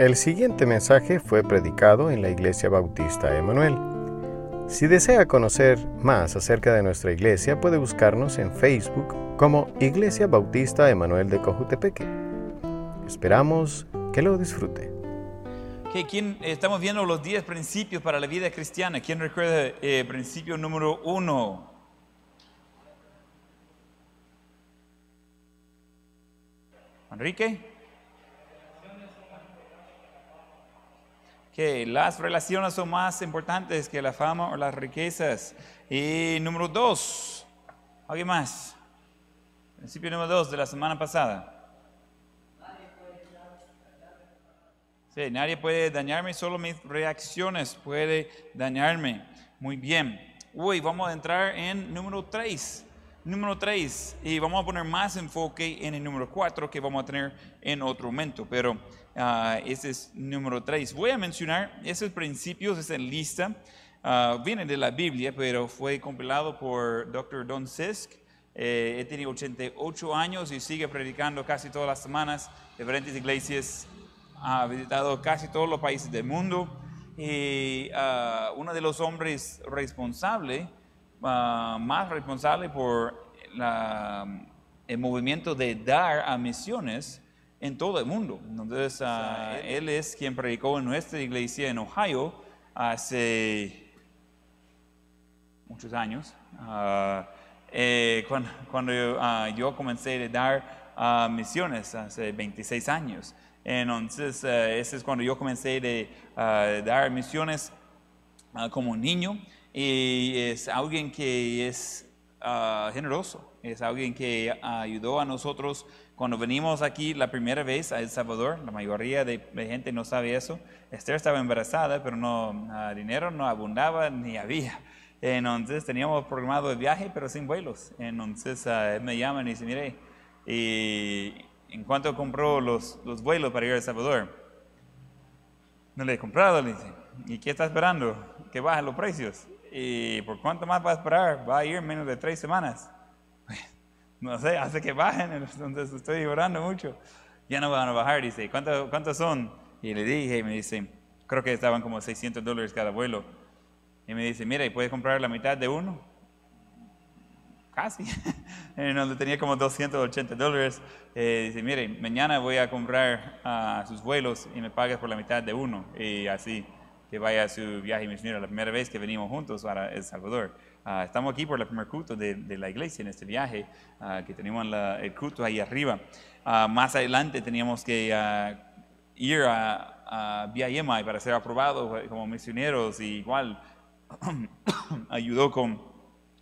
El siguiente mensaje fue predicado en la Iglesia Bautista Emanuel. Si desea conocer más acerca de nuestra iglesia, puede buscarnos en Facebook como Iglesia Bautista Emanuel de Cojutepeque. Esperamos que lo disfrute. ¿quién, estamos viendo los 10 principios para la vida cristiana. ¿Quién recuerda el eh, principio número uno? Enrique. Que las relaciones son más importantes que la fama o las riquezas. Y número dos, ¿alguien más? Principio número dos de la semana pasada. Sí, nadie puede dañarme, solo mis reacciones puede dañarme. Muy bien. Hoy vamos a entrar en número tres número 3 y vamos a poner más enfoque en el número 4 que vamos a tener en otro momento, pero uh, ese es número 3. Voy a mencionar esos principios, esa lista, uh, viene de la Biblia, pero fue compilado por Dr. Don Sisk. Eh, he tenido 88 años y sigue predicando casi todas las semanas, diferentes iglesias, ha visitado casi todos los países del mundo y uh, uno de los hombres responsables Ah, más responsable por el movimiento de dar a misiones en todo el mundo. Entonces, ah, él es quien predicó en nuestra iglesia en Ohio hace muchos años. Ah, eh, cuando, yo comencé a dar misiones hace 26 años. Entonces, ese es cuando yo comencé a dar misiones como niño y es alguien que es ah, generoso, es alguien que ayudó a nosotros cuando venimos aquí la primera vez a El Salvador, la mayoría de, gente no sabe eso. Esther estaba embarazada, pero no, dinero no abundaba ni había. Entonces teníamos programado el viaje, pero sin vuelos. Entonces uh, él me llama y dice, mire, y en cuanto compró los, los vuelos para ir a El Salvador, no le he comprado, le dice, ¿y qué está esperando? Que bajen los precios. ¿Y por cuánto más va a esperar? Va a ir menos de tres semanas. No sé, hace que bajen, entonces estoy orando mucho. Ya no van a bajar, dice, ¿cuántos cuánto son? Y le dije, y me dice, creo que estaban como 600 dólares cada vuelo. Y me dice, mira, ¿y puedes comprar la mitad de uno? Casi. donde tenía como 280 dólares. Eh, dice, mire, mañana voy a comprar uh, sus vuelos y me pagas por la mitad de uno. Y así que vaya a su viaje misionero, la primera vez que venimos juntos para El Salvador. Ah, estamos aquí por el primer culto de, la iglesia en este viaje, uh, que tenemos el culto ahí arriba. Ah, más adelante teníamos que ir a, a BIMI para ser aprobados como misioneros y igual ayudó con,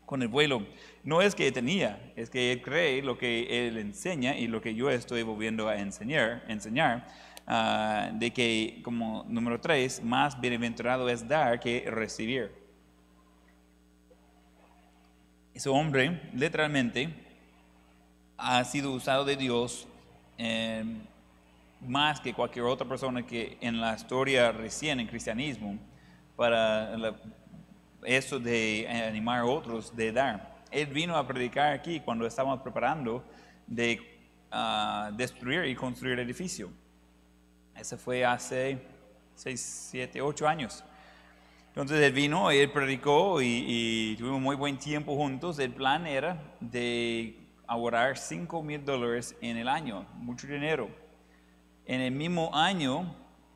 con el vuelo. No es que tenía, es que él cree lo que él enseña y lo que yo estoy volviendo a enseñar. enseñar de que, como número tres, más bienaventurado es dar que recibir. Ese hombre, literalmente, ha sido usado de Dios eh, más que cualquier otra persona que en la historia recién en cristianismo para eso de animar a otros de dar. Él vino a predicar aquí cuando estábamos preparando de ah, destruir y construir el edificio. Ese fue hace 6, 7, 8 años. Entonces él vino, él predicó y, tuvimos muy buen tiempo juntos. El plan era de ahorrar 5 mil dólares en el año, mucho dinero. En el mismo año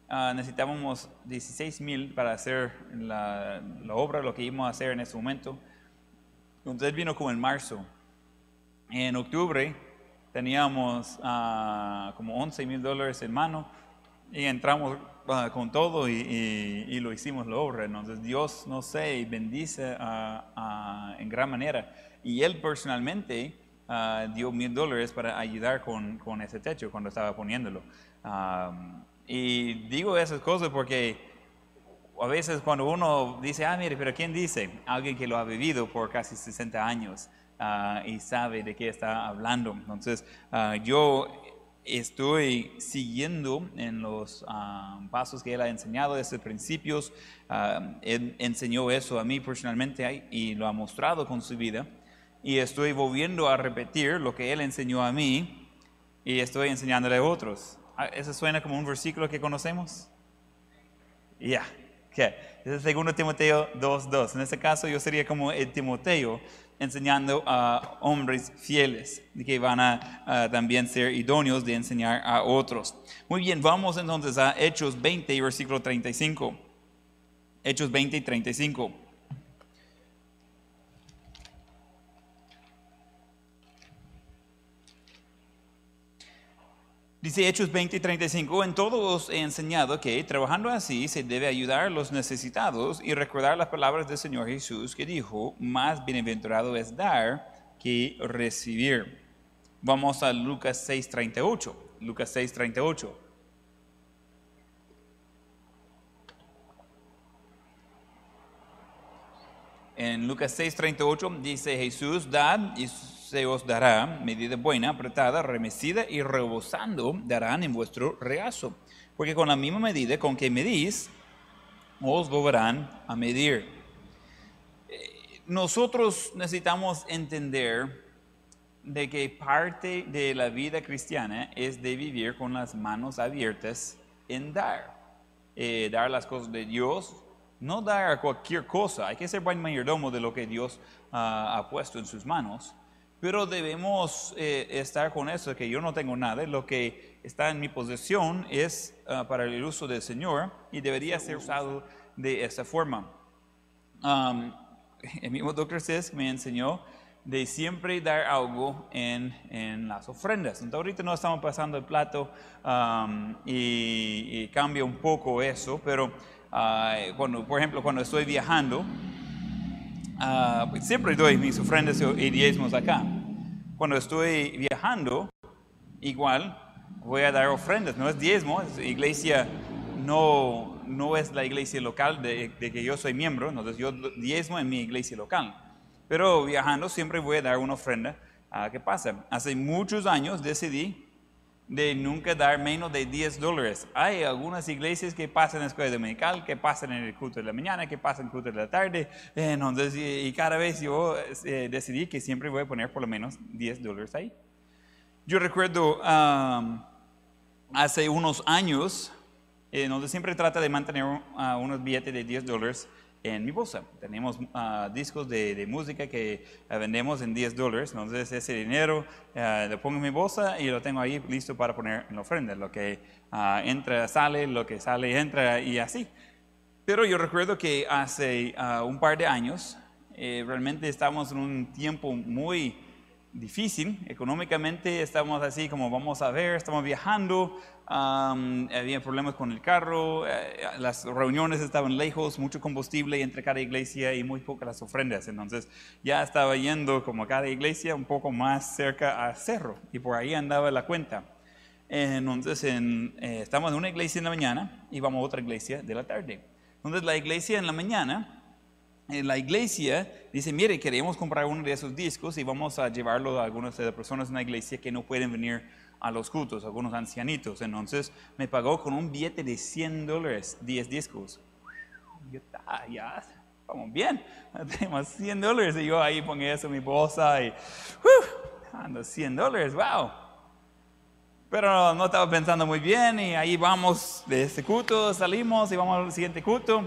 uh, necesitábamos 16 mil para hacer la, obra, lo que íbamos a hacer en ese momento. Entonces vino como en marzo. En octubre teníamos uh, como 11 mil dólares en mano y entramos ah, con todo y, lo hicimos la obra. Entonces Dios, no sé, bendice en gran manera. Y él personalmente ah, dio mil dólares para ayudar con, con, ese techo cuando estaba poniéndolo. y digo esas cosas porque a veces cuando uno dice, ah, mire, pero ¿quién dice? Alguien que lo ha vivido por casi 60 años. Ah, y sabe de qué está hablando. Entonces, yo estoy siguiendo en los ah, pasos que él ha enseñado desde principios. Uh, él enseñó eso a mí personalmente y lo ha mostrado con su vida. Y estoy volviendo a repetir lo que él enseñó a mí y estoy enseñándole a otros. Ah, ¿Eso suena como un versículo que conocemos? Ya, ¿qué? Es el 2 Timoteo 2.2. En este caso yo sería como el Timoteo enseñando a hombres fieles que van a, a también ser idóneos de enseñar a otros. Muy bien, vamos entonces a Hechos 20, versículo 35. Hechos 20 y 35. Dice Hechos 20 y 35, en todo os he enseñado que trabajando así se debe ayudar a los necesitados y recordar las palabras del Señor Jesús que dijo, más bienaventurado es dar que recibir. Vamos a Lucas 6, 38. Lucas 6, 38. En Lucas 6, 38 dice Jesús, dad y se os dará medida buena, apretada, remecida y rebosando darán en vuestro regazo. Porque con la misma medida con que medís, os volverán a medir. Eh, Nosotros necesitamos entender de que parte de la vida cristiana es de vivir con las manos abiertas en dar. Eh, dar las cosas de Dios, no dar cualquier cosa. Hay que ser buen mayordomo de lo que Dios ah, ha puesto en sus manos. Pero debemos eh, estar con eso, que yo no tengo nada, lo que está en mi posesión es ah, para el uso del Señor y debería ser usado de esa forma. Um, el mismo Dr. Sisk me enseñó de siempre dar algo en, en las ofrendas. Entonces ahorita no estamos pasando el plato um, y, y cambia un poco eso, pero ah, cuando, por ejemplo, cuando estoy viajando, Ah, pues siempre doy mis ofrendas y diezmos acá. Cuando estoy viajando, igual voy a dar ofrendas. No es diezmo, es iglesia no, no es la iglesia local de, que yo soy miembro, entonces yo diezmo en mi iglesia local. Pero viajando siempre voy a dar una ofrenda. Ah, ¿Qué pasa? Hace muchos años decidí de nunca dar menos de 10 dólares. Hay algunas iglesias que pasan en la escuela dominical, que pasan en el culto de la mañana, que pasan en el culto de la tarde. Entonces, y, cada vez yo eh, decidí que siempre voy a poner por lo menos 10 dólares ahí. Yo recuerdo um, hace unos años, eh, donde siempre trata de mantener uh, unos billetes de 10 dólares en mi bolsa. Tenemos uh, discos de, de, música que uh, vendemos en 10 dólares, entonces ese dinero uh, lo pongo en mi bolsa y lo tengo ahí listo para poner en la ofrenda. Lo que entra sale, lo que sale entra y así. Pero yo recuerdo que hace un par de años eh, realmente estábamos en un tiempo muy difícil económicamente, estamos así como vamos a ver, estamos viajando, Había problemas con el carro, eh, las reuniones estaban lejos, mucho combustible entre cada iglesia y muy pocas ofrendas. Entonces ya estaba yendo como cada iglesia un poco más cerca a cerro y por ahí andaba la cuenta. Entonces en, eh, estamos en una iglesia en la mañana y vamos a otra iglesia de la tarde. Entonces la iglesia en la mañana, en la iglesia dice, mire, queremos comprar uno de esos discos y vamos a llevarlo a algunas de las personas en la iglesia que no pueden venir a los cultos, algunos ancianitos. Entonces me pagó con un billete de 100 dólares, 10 discos. Yo, ah, ya, vamos bien, tenemos 100 dólares. Y yo ahí pongo eso en mi bolsa y, uh, ando 100 dólares, wow. Pero no estaba pensando muy bien y ahí vamos de este culto, salimos y vamos al siguiente culto.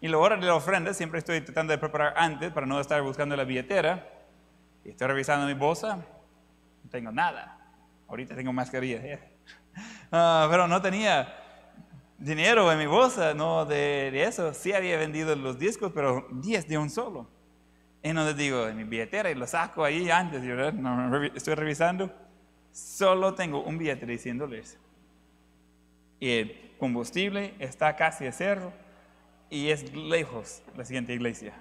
Y la hora de la ofrenda siempre estoy tratando de preparar antes para no estar buscando la billetera. Y estoy revisando mi bolsa, no tengo nada. Ahorita tengo mascarilla. Uh, pero no tenía dinero en mi bolsa, no de, de, eso. Sí había vendido los discos, pero 10 de un solo. Les digo en mi billetera y lo saco ahí antes. Yo no, estoy revisando. Solo tengo un billete de 100 dólares. Y el combustible está casi a cero y es lejos la siguiente iglesia.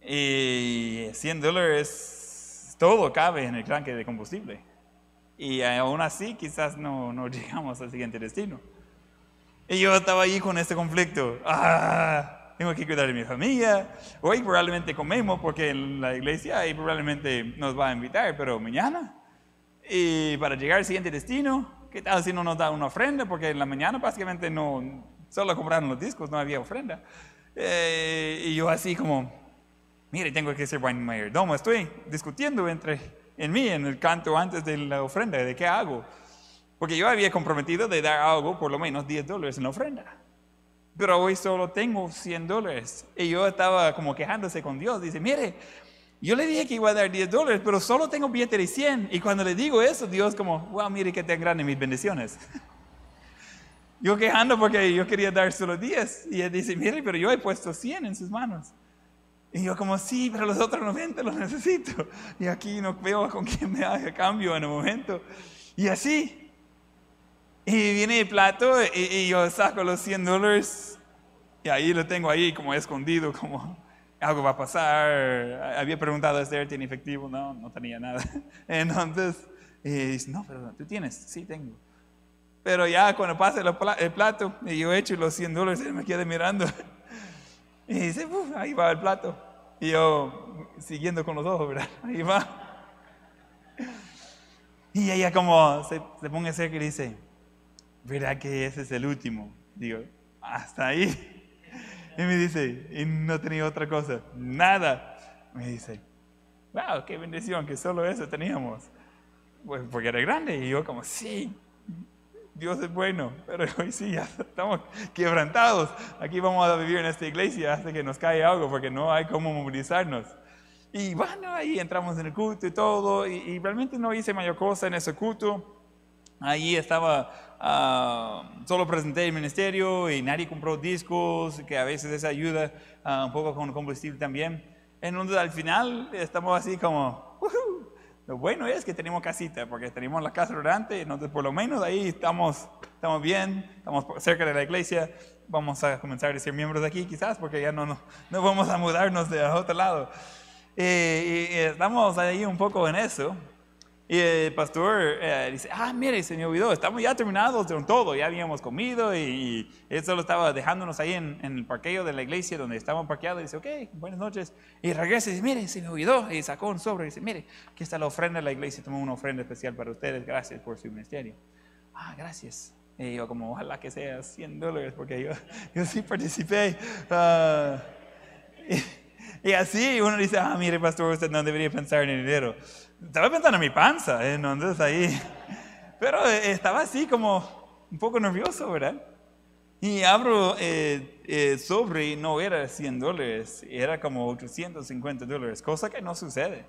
Y 100 dólares, todo cabe en el tanque de combustible. Y aún así quizás no, no llegamos al siguiente destino. Y yo estaba ahí con este conflicto. Ah, tengo que cuidar de mi familia. Hoy probablemente comemos porque en la iglesia ahí probablemente nos va a invitar, pero mañana. Y para llegar al siguiente destino, ¿qué tal si no nos da una ofrenda? Porque en la mañana básicamente no, solo compraron los discos, no había ofrenda. Eh, y yo así como, mire, tengo que ser buen mayordomo. Estoy discutiendo entre en mí, en el canto antes de la ofrenda, de qué hago. Porque yo había comprometido de dar algo, por lo menos 10 dólares en la ofrenda. Pero hoy solo tengo 100 dólares. Y yo estaba como quejándose con Dios. Dice, mire, yo le dije que iba a dar 10 dólares, pero solo tengo billete de 100. Y cuando le digo eso, Dios como, wow, mire qué tan grande mis bendiciones. yo quejando porque yo quería dar solo 10. Y él dice, mire, pero yo he puesto 100 en sus manos. Y yo como, sí, pero los otros 90 los necesito. Y aquí no veo con quién me haga cambio en el momento. Y así. Y viene el plato y, yo saco los 100 dólares. Y ahí lo tengo ahí como escondido, como algo va a pasar. Había preguntado a Esther, ¿tiene efectivo? No, no tenía nada. Entonces, y dice, no, pero tú tienes. Sí, tengo. Pero ya cuando pasa el plato y yo echo los 100 dólares, él me queda mirando. Y dice, ahí va el plato. Y yo siguiendo con los ojos, ¿verdad? Ahí va. Y ella como se, se pone cerca y dice, ¿verdad que ese es el último? Digo, hasta ahí. Y me dice, y no tenía otra cosa, nada. Me dice, wow, qué bendición que solo eso teníamos. Pues porque era grande. Y yo como, sí, Dios es bueno, pero hoy sí ya estamos quebrantados. Aquí vamos a vivir en esta iglesia hasta que nos cae algo, porque no hay cómo movilizarnos. Y bueno, ahí entramos en el culto y todo, y, realmente no hice mayor cosa en ese culto. Ahí estaba, ah, solo presenté el ministerio y nadie compró discos, que a veces eso ayuda uh, un poco con combustible también. Entonces al final estamos así como, lo bueno es que tenemos casita, porque tenemos la casa durante, entonces por lo menos ahí estamos, estamos bien, estamos cerca de la iglesia, vamos a comenzar a ser miembros de aquí quizás, porque ya no, no, no vamos a mudarnos de otro lado. Eh, y estamos ahí un poco en eso, y el pastor eh, dice, ah, mire, se me olvidó, estamos ya terminados con todo, ya habíamos comido y, él solo estaba dejándonos ahí en, el parqueo de la iglesia donde estábamos parqueados. Y dice, ok, buenas noches. Y regresa y dice, mire, se me olvidó. Y sacó un sobre y dice, mire, aquí está la ofrenda de la iglesia, tomó una ofrenda especial para ustedes, gracias por su ministerio. Ah, gracias. Y yo como, ojalá que sea 100 dólares porque yo, yo sí participé. Uh, y, y, así uno dice, ah, mire, pastor, usted no debería pensar en el dinero estaba pensando en mi panza, ¿eh? entonces ahí, pero eh, estaba así como un poco nervioso, ¿verdad? Y abro eh, eh sobre, no era 100 dólares, era como 850 dólares, cosa que no sucede.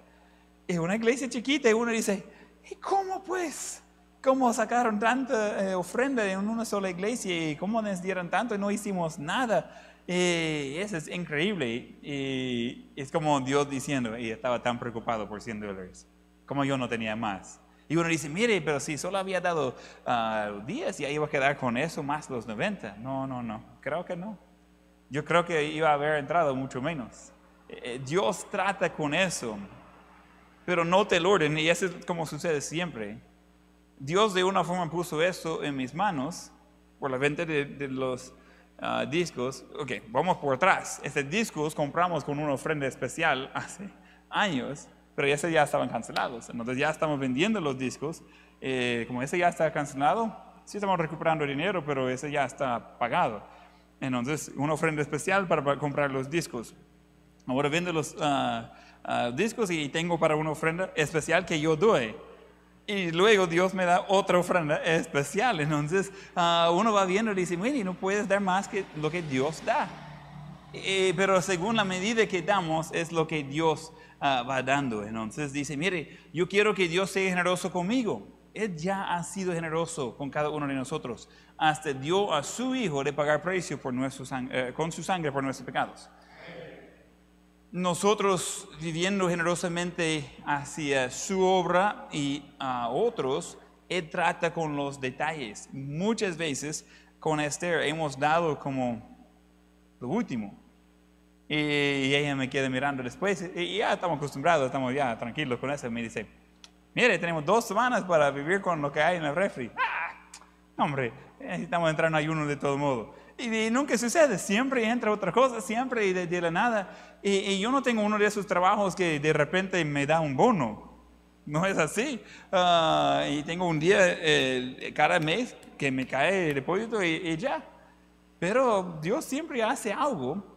Es una iglesia chiquita y uno dice, ¿y cómo pues? ¿Cómo sacaron tanta ofrenda en una sola iglesia y cómo nos dieron tanto y no hicimos nada? Y eso es increíble. Y es como Dios diciendo, y estaba tan preocupado por 100 dólares como yo no tenía más. Y uno dice, mire, pero si solo había dado 10, ah, ya iba a quedar con eso más los 90. No, no, no, creo que no. Yo creo que iba a haber entrado mucho menos. Eh, eh, Dios trata con eso, pero no te lo orden, y eso es como sucede siempre. Dios de una forma puso eso en mis manos por la venta de, los ah, discos. Ok, vamos por atrás. Estos discos compramos con una ofrenda especial hace años pero ese ya estaban cancelados. Entonces ya estamos vendiendo los discos. Eh, como ese ya está cancelado, sí estamos recuperando dinero, pero ese ya está pagado. Entonces, una ofrenda especial para, comprar los discos. Ahora vendo los ah, ah, discos y tengo para una ofrenda especial que yo doy. Y luego Dios me da otra ofrenda especial. Entonces uh, uno va viendo y dice, mire, no puedes dar más que lo que Dios da. Eh, pero según la medida que damos es lo que Dios Ah, va dando. Entonces dice, mire, yo quiero que Dios sea generoso conmigo. Él ya ha sido generoso con cada uno de nosotros. Hasta dio a su Hijo de pagar precio por nuestro eh, con su sangre por nuestros pecados. Nosotros viviendo generosamente hacia su obra y a otros, Él trata con los detalles. Muchas veces con Esther hemos dado como lo último, y ella me queda mirando después y ya estamos acostumbrados, estamos ya tranquilos con eso. Me dice, mire, tenemos dos semanas para vivir con lo que hay en el refri. ¡Ah! Hombre, necesitamos entrar en ayuno de todo modo. Y, nunca sucede, siempre entra otra cosa, siempre y de, la nada. Y, yo no tengo uno de esos trabajos que de repente me da un bono. No es así. Ah, y tengo un día cada mes que me cae el depósito y, y ya. Pero Dios siempre hace algo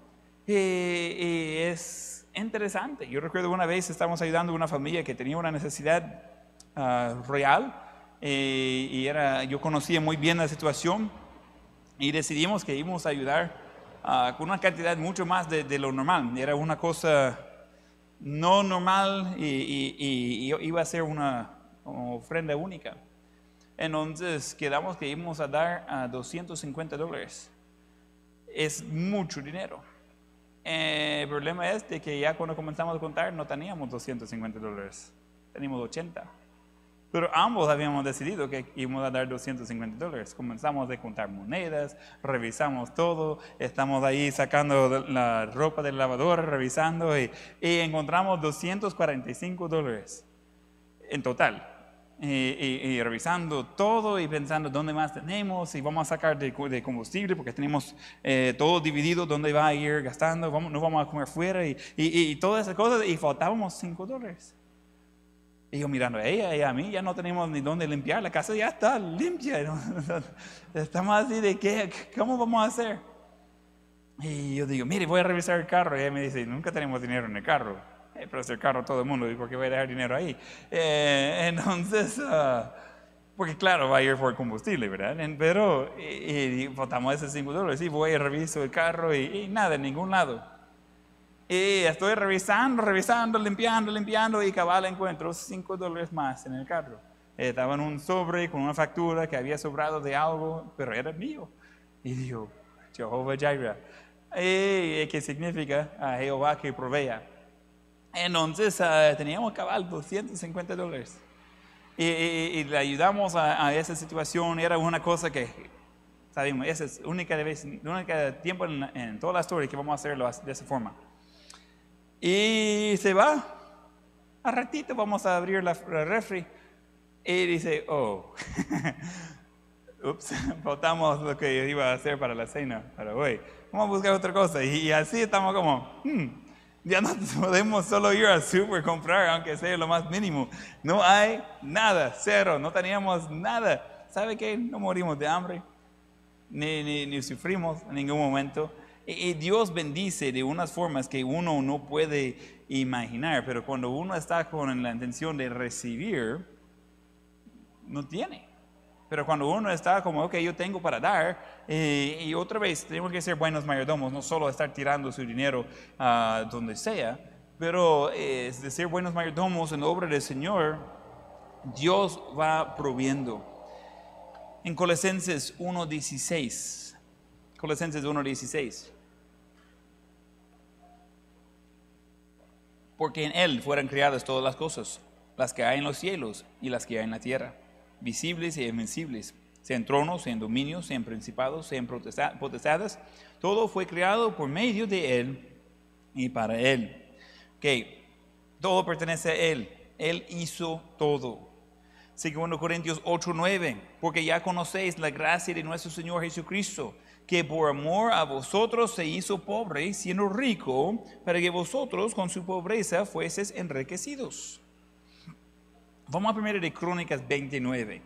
y, es interesante. Yo recuerdo una vez estábamos ayudando a una familia que tenía una necesidad uh, real eh, y era, yo conocía muy bien la situación y decidimos que íbamos a ayudar ah, con una cantidad mucho más de, de, lo normal. Era una cosa no normal y, y, y iba a ser una ofrenda única. Entonces quedamos que íbamos a dar a 250 dólares. Es mucho dinero. Eh, el problema es de que ya cuando comenzamos a contar no teníamos 250 dólares, teníamos 80. Pero ambos habíamos decidido que íbamos a dar 250 dólares. Comenzamos a contar monedas, revisamos todo, estamos ahí sacando la ropa del lavador, revisando y, y encontramos 245 dólares en total y, revisando todo y pensando dónde más tenemos y vamos a sacar de, combustible porque tenemos eh, todo dividido, dónde va a ir gastando, vamos, no vamos a comer fuera y, y, todas esas cosas y faltábamos 5 dólares. Y yo mirando a ella y a mí, ya no tenemos ni dónde limpiar, la casa ya está limpia. Estamos así de, ¿qué, ¿cómo vamos a hacer? Y yo digo, mire, voy a revisar el carro. Y ella me dice, nunca tenemos dinero en el carro. Eh, pero es el carro todo el mundo, ¿y por qué voy a dejar dinero ahí? Eh, entonces, ah, porque claro, va a ir por combustible, ¿verdad? Pero, y, votamos ese 5 dólares, y voy a reviso el carro y, nada, en ningún lado. Y estoy revisando, revisando, limpiando, limpiando, y cabal encuentro 5 dólares más en el carro. Estaba en un sobre con una factura que había sobrado de algo, pero era mío. Y digo, Jehová Jireh. ¿Qué significa? A Jehová que provea. Entonces uh, teníamos cabal 250 dólares. Y, le ayudamos a, esa situación. Era una cosa que, sabemos, esa es única vez, única tiempo en, toda la historia que vamos a hacerlo de esa forma. Y se va. A ratito vamos a abrir la, refri. Y dice, oh, ups, faltamos lo que iba a hacer para la cena para hoy. Vamos a buscar otra cosa. Y, así estamos como, hmm, ya no podemos solo ir al super comprar, aunque sea lo más mínimo. No hay nada, cero, no teníamos nada. ¿Sabe qué? No morimos de hambre, ni, ni, sufrimos en ningún momento. Y, Dios bendice de unas formas que uno no puede imaginar, pero cuando uno está con la intención de recibir, no tiene. Pero cuando uno está como, ok, yo tengo para dar, eh, y otra vez tenemos que ser buenos mayordomos, no solo estar tirando su dinero a donde sea, pero eh, de ser buenos mayordomos en obra del Señor, Dios va proviendo. En Colosenses 1.16, Colosenses 1.16, porque en Él fueran creadas todas las cosas, las que hay en los cielos y las que hay en la tierra visibles e invencibles, sean tronos, sean dominios, sean principados, sean potestades, todo fue creado por medio de Él y para Él. Que todo pertenece a Él, Él hizo todo. Segundo Corintios 8, 9, porque ya conocéis la gracia de nuestro Señor Jesucristo, que por amor a vosotros se hizo pobre, siendo rico, para que vosotros con su pobreza fueseis enriquecidos. Vamos a primero de Crónicas 29.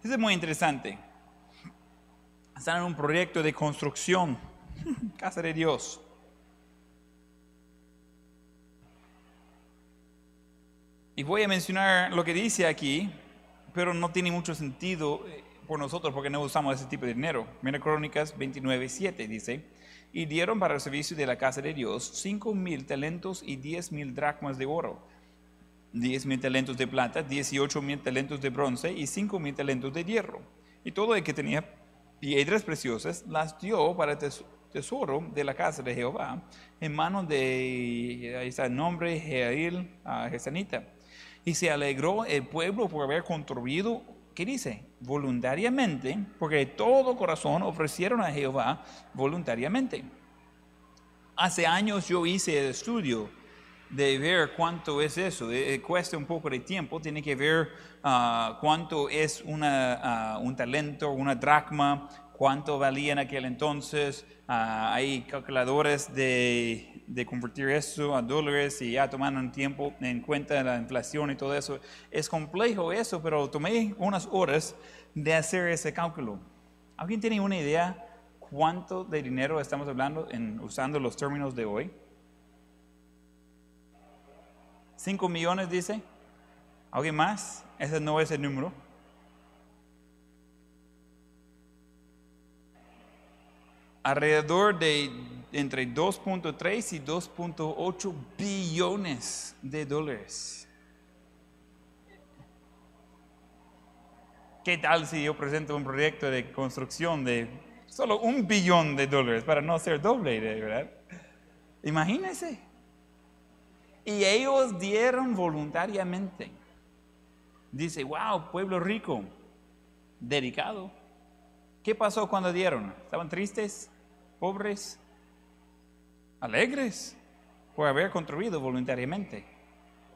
Eso es muy interesante. Están en un proyecto de construcción, casa de Dios. Y voy a mencionar lo que dice aquí, pero no tiene mucho sentido eh, por nosotros porque no usamos ese tipo de dinero. Mira Crónicas 29, 7 dice, y dieron para el servicio de la casa de Dios cinco mil talentos y diez mil dracmas de oro 10 mil talentos de plata, 18 mil talentos de bronce y 5 mil talentos de hierro. Y todo el que tenía piedras preciosas las dio para tesoro de la casa de Jehová en manos de, ahí está el nombre, a Gesanita. Y se alegró el pueblo por haber contribuido, ¿qué dice? Voluntariamente, porque de todo corazón ofrecieron a Jehová voluntariamente. Hace años yo hice el estudio de ver cuánto es eso. Eh, eh, cuesta un poco de tiempo, tiene que ver ah, cuánto es una, ah, un talento, una dracma, cuánto valía en aquel entonces. Ah, hay calculadores de, de, convertir eso a dólares y ya tomando un tiempo en cuenta la inflación y todo eso. Es complejo eso, pero tomé unas horas de hacer ese cálculo. ¿Alguien tiene una idea cuánto de dinero estamos hablando en, usando los términos de hoy? 5 millones, dice. ¿Alguien más? Ese no es el número. Alrededor de entre 2.3 y 2.8 billones de dólares. ¿Qué tal si yo presento un proyecto de construcción de solo un billón de dólares para no ser doble, ¿verdad? Imagínense. Y ellos dieron voluntariamente. Dice, wow, pueblo rico, dedicado. ¿Qué pasó cuando dieron? ¿Estaban tristes? ¿Pobres? ¿Alegres? Por haber contribuido voluntariamente.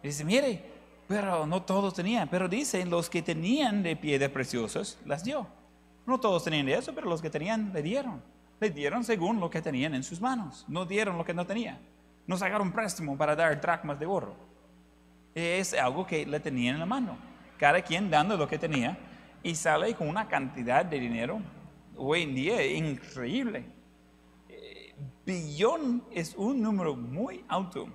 Dice, mire, pero no todos tenían. Pero dicen, los que tenían de piedras preciosas, las dio. No todos tenían de eso, pero los que tenían le dieron. Le dieron según lo que tenían en sus manos. No dieron lo que no tenían. No sacaron préstamo para dar dracmas de oro. Es algo que le tenían en la mano. Cada quien dando lo que tenía y sale con una cantidad de dinero hoy en día increíble. Eh, billón es un número muy alto.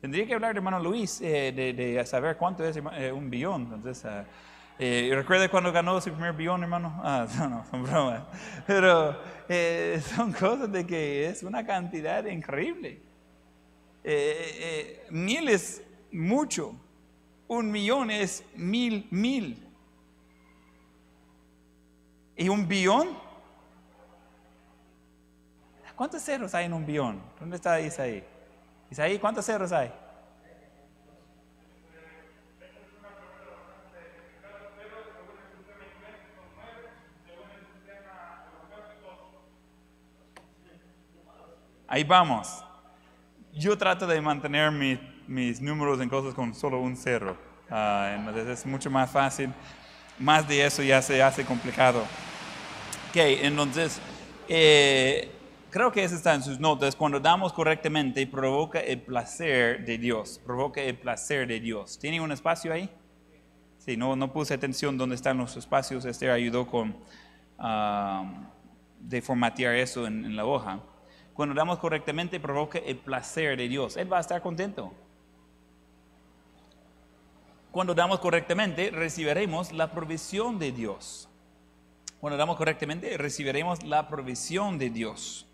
Tendría que hablar de hermano Luis eh, de, saber cuánto es eh, un billón. Entonces, uh, ¿recuerda cuando ganó su primer billón, hermano? Ah, no, no, son bromas. Pero son cosas de que es una cantidad increíble. Mil es mucho. Un millón es mil, mil. ¿Y un billón? ¿Cuántos ceros hay en un billón? ¿Dónde está Isaí? Isaí, ¿cuántos ceros hay? Ahí vamos. Yo trato de mantener mis números en cosas con solo un cero. Ah, entonces es mucho más fácil. Más de eso ya se hace complicado. Ok, entonces, eh, creo que eso está en sus notas. Cuando damos correctamente, provoca el placer de Dios. Provoca el placer de Dios. ¿Tiene un espacio ahí? Sí, no, no puse atención dónde están los espacios. Este ayudó con uh, de formatear eso en, en la hoja. Cuando damos correctamente, provoca el placer de Dios. Él va a estar contento. Cuando damos correctamente, recibiremos la provisión de Dios. Cuando damos correctamente, recibiremos la provisión de Dios.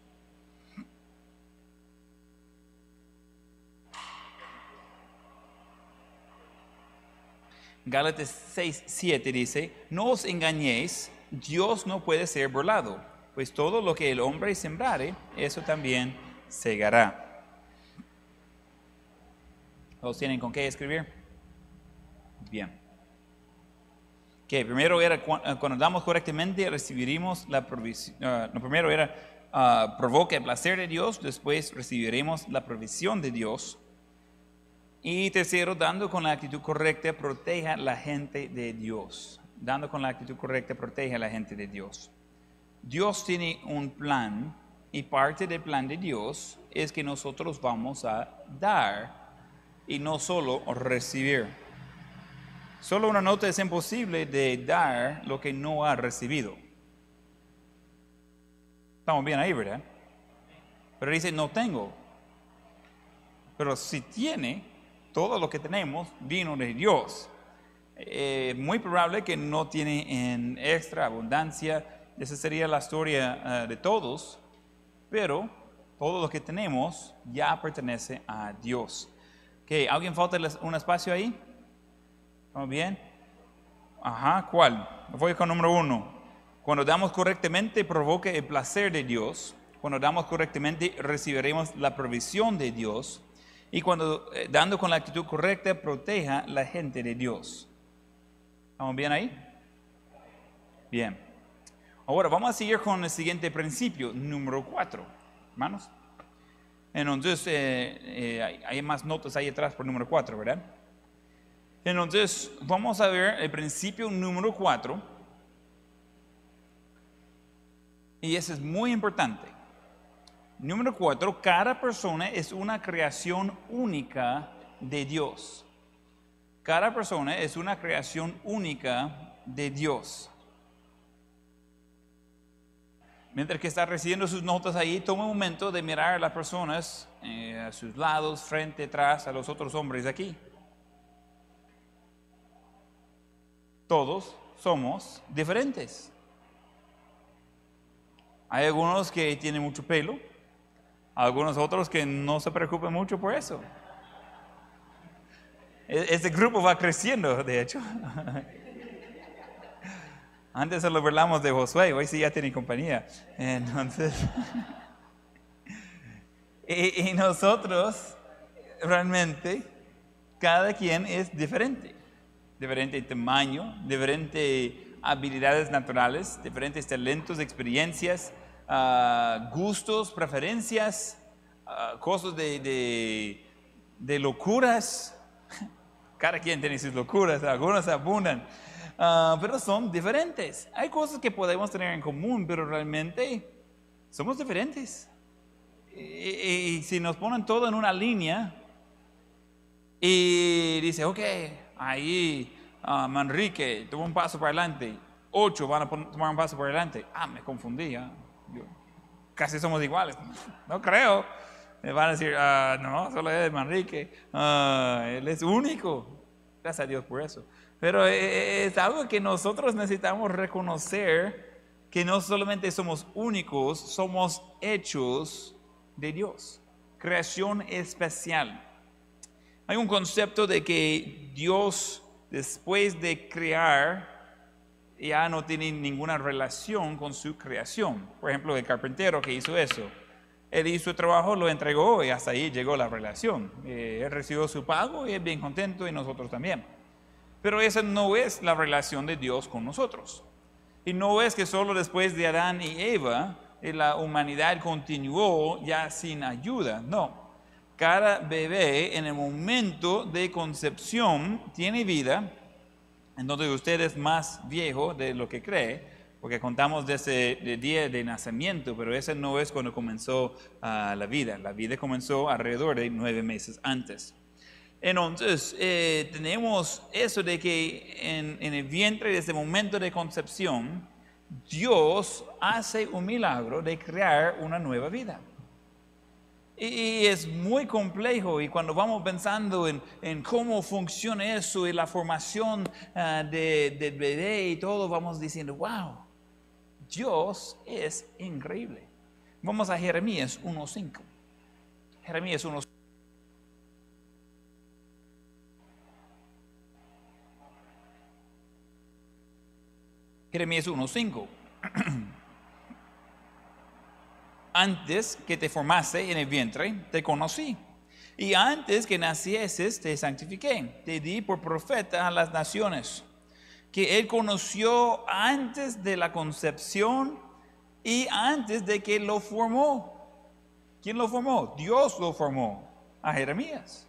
Gálatas 6, 7 dice, no os engañéis, Dios no puede ser burlado, pues todo lo que el hombre sembrare, eso también segará. ¿Todos tienen con qué escribir? Bien que primero era eh, cuando damos correctamente recibiremos la provisión, ah, no, primero era uh, provoca el placer de Dios, después recibiremos la provisión de Dios. Y tercero, dando con la actitud correcta, proteja la gente de Dios. Dando con la actitud correcta, proteja a la gente de Dios. Dios tiene un plan y parte del plan de Dios es que nosotros vamos a dar y no solo recibir. Solo una nota es imposible de dar lo que no ha recibido. Estamos bien ahí, ¿verdad? Pero dice, no tengo. Pero si tiene, todo lo que tenemos vino de Dios. Eh, muy probable que no tiene en extra abundancia. Esa sería la historia eh, de todos. Pero todo lo que tenemos ya pertenece a Dios. ¿Alguien falta un espacio ahí? ¿Estamos bien? Ajá, ¿cuál? Voy con número uno. Cuando damos correctamente, provoque el placer de Dios. Cuando damos correctamente, recibiremos la provisión de Dios. Y cuando eh, dando con la actitud correcta, proteja la gente de Dios. ¿Estamos bien ahí? Bien. Ahora vamos a seguir con el siguiente principio, número cuatro. Hermanos. Entonces, eh, eh, hay más notas ahí atrás por número cuatro, ¿verdad? Entonces, vamos a ver el principio número 4. Y ese es muy importante. Número 4, cada persona es una creación única de Dios. Cada persona es una creación única de Dios. Mientras que está recibiendo sus notas ahí, toma un momento de mirar a las personas eh, a sus lados, frente, atrás, a los otros hombres aquí. todos somos diferentes. Hay algunos que tienen mucho pelo, algunos otros que no se preocupan mucho por eso. E- Este grupo va creciendo, de hecho. Antes solo hablamos de Josué, hoy sí ya tiene compañía. Entonces, y, y nosotros realmente, cada quien es diferente. Diferente tamaño, diferentes habilidades naturales, diferentes talentos, experiencias, ah, gustos, preferencias, ah, cosas de, de- de locuras. Cada quien tiene sus locuras, algunos abundan, Ah, pero son diferentes. Hay cosas que podemos tener en común, pero realmente somos diferentes. Y, y- y si nos ponen todo en una línea y dice, ok, ahí ah, Manrique tomó un paso para adelante, ocho van a tomar un paso para adelante. Ah, me confundí. ah. Yo- casi somos iguales. No creo. Me van a decir, no, solo es Manrique. Él es único. Gracias a Dios por eso. Pero eh, es algo que nosotros necesitamos reconocer que no solamente somos únicos, somos hechos de Dios. Creación especial. Hay un concepto de que Dios, después de crear, ya no tiene ninguna relación con su creación. Por ejemplo, el carpintero que hizo eso. Él hizo el trabajo, lo entregó y hasta ahí llegó la relación. Eh, él recibió su pago y es bien contento y nosotros también. Pero esa no es la relación de Dios con nosotros. Y no es que solo después de Adán y Eva eh, la humanidad continuó ya sin ayuda. No. Cada bebé en el momento de concepción tiene vida. Entonces usted es más viejo de lo que cree, porque contamos desde el día de nacimiento, pero ese no es cuando comenzó ah, la vida. La vida comenzó alrededor de nueve meses antes. Entonces, eh, tenemos eso de que en, el vientre, desde el momento de concepción, Dios hace un milagro de crear una nueva vida. Y, es muy complejo y cuando vamos pensando en, en cómo funciona eso y la formación ah, de- del bebé y todo, vamos diciendo, wow, Dios es increíble. Vamos a Jeremías 1.5. Jeremías 1.5. Jeremías 1.5. Antes que te formase en el vientre, te conocí. Y antes que nacieses, te santifiqué. Te di por profeta a las naciones. Que Él conoció antes de la concepción y antes de que lo formó. ¿Quién lo formó? Dios lo formó a Jeremías.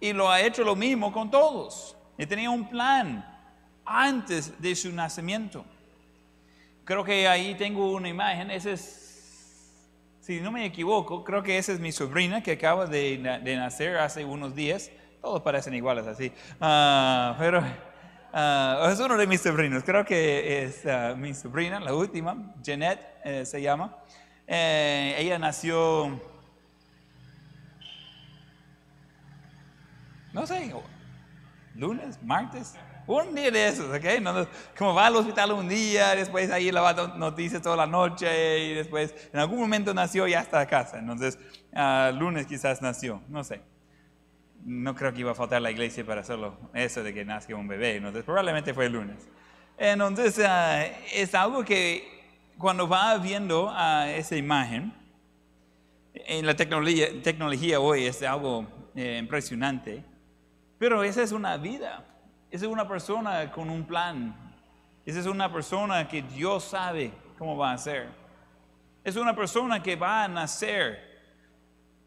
Y lo ha hecho lo mismo con todos. Él tenía un plan antes de su nacimiento. Creo que ahí tengo una imagen. Ese es, si no me equivoco, creo que esa es mi sobrina que acaba de, de nacer hace unos días. Todos parecen iguales así. Ah, pero ah, es uno de mis sobrinos. Creo que es ah, mi sobrina, la última, Jeanette eh, se llama. Eh, ella nació, no sé, lunes, martes, un día de esos, ¿ok? No, como va al hospital un día, después ahí dando noticias toda la noche y después en algún momento nació y ya está a casa. Entonces, ah, lunes quizás nació, no sé. No creo que iba a faltar la iglesia para hacerlo eso de que nazca un bebé, entonces probablemente fue el lunes. Entonces, ah, es algo que cuando va viendo a esa imagen, en la tecnología, tecnología hoy es algo eh, impresionante, pero esa es una vida, esa es una persona con un plan, esa es una persona que Dios sabe cómo va a ser, es una persona que va a nacer.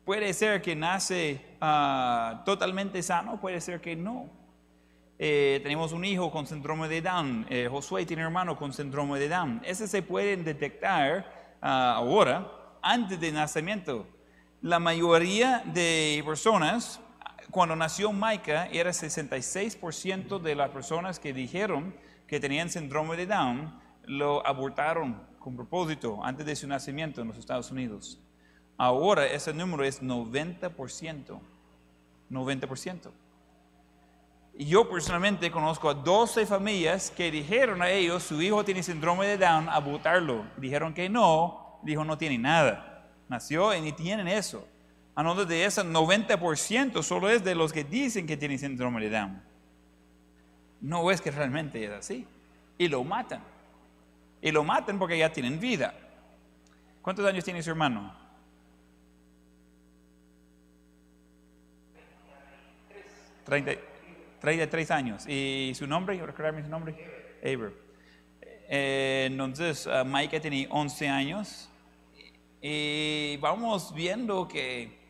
Puede ser que nace ah, totalmente sano, puede ser que no. Eh, tenemos un hijo con síndrome de Down. Eh, Josué tiene hermano con síndrome de Down. Ese se puede detectar ah, ahora, antes del nacimiento. La mayoría de personas, cuando nació Micah, era 66% de las personas que dijeron que tenían síndrome de Down, lo abortaron con propósito antes de su nacimiento en los Estados Unidos. Ahora ese número es 90%. 90%. Y yo personalmente conozco a 12 familias que dijeron a ellos, su hijo tiene síndrome de Down, a votarlo. Dijeron que no, dijo no tiene nada. Nació y ni tienen eso. A no de ese 90% solo es de los que dicen que tienen síndrome de Down. No es que realmente es así. Y lo matan. Y lo matan porque ya tienen vida. ¿Cuántos años tiene su hermano? 30, 33 años. ¿Y su nombre? ¿Recordarme su nombre? Abraham. Eh, entonces, uh, Mike tenía 11 años. Y vamos viendo que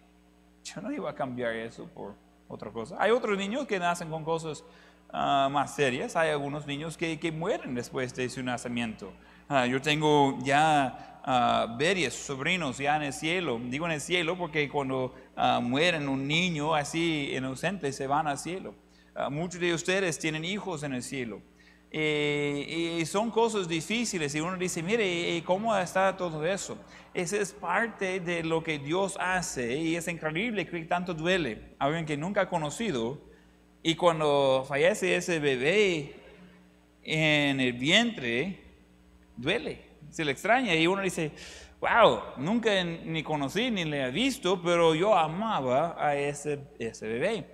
yo no iba a cambiar eso por otra cosa. Hay otros niños que nacen con cosas uh, más serias. Hay algunos niños que, que, mueren después de su nacimiento. Uh, yo tengo ya varios sobrinos ya en el cielo. Digo en el cielo porque cuando mueren un niño así inocente se van al cielo. Ah, muchos de ustedes tienen hijos en el cielo. Eh, y son cosas difíciles y uno dice, mire, ¿cómo está todo eso? Esa es parte de lo que Dios hace y es increíble que tanto duele. Alguien que nunca ha conocido y cuando fallece ese bebé en el vientre, duele, se le extraña y uno dice, wow, nunca ni conocí ni le he visto, pero yo amaba a ese, ese bebé.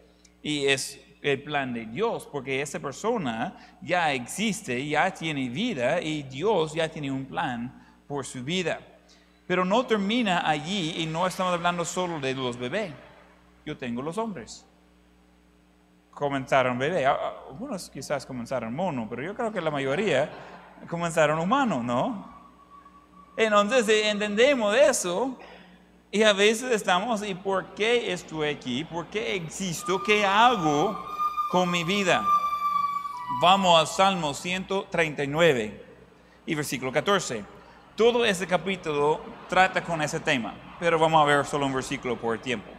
Y es el plan de Dios, porque esa persona ya existe, ya tiene vida y Dios ya tiene un plan por su vida. Pero no termina allí y no estamos hablando solo de los bebés. Yo tengo los hombres. Comenzaron bebé. Ah, ah, algunos quizás comenzaron mono, pero yo creo que la mayoría comenzaron humano, ¿no? Entonces entendemos eso y a veces estamos, ¿y por qué estoy aquí? ¿Por qué existo? ¿Qué hago? Con mi vida. Vamos al Salmo 139 y versículo 14. Todo ese capítulo trata con ese tema, pero vamos a ver solo un versículo por el tiempo.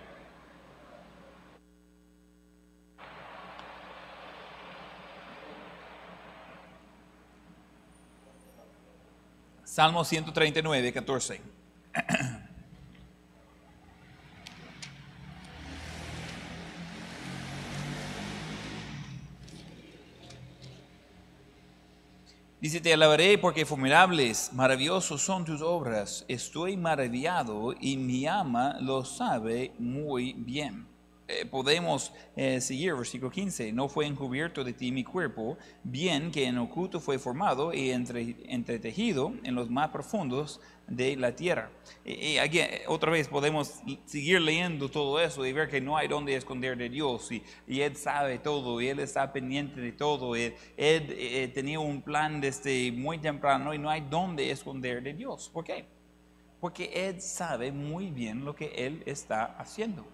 Salmo 139, 14. Dice, te alabaré porque formidables, maravillosos son tus obras. Estoy maravillado y mi ama lo sabe muy bien. Eh, podemos eh, seguir, versículo 15, no fue encubierto de ti mi cuerpo, bien que en oculto fue formado y entre, entretejido en los más profundos de la tierra. Y, aquí otra vez podemos seguir leyendo todo eso y ver que no hay donde esconder de Dios y, y Él sabe todo y Él está pendiente de todo. Él, eh, tenía un plan desde muy temprano y no hay donde esconder de Dios. ¿Por qué? Porque Él sabe muy bien lo que Él está haciendo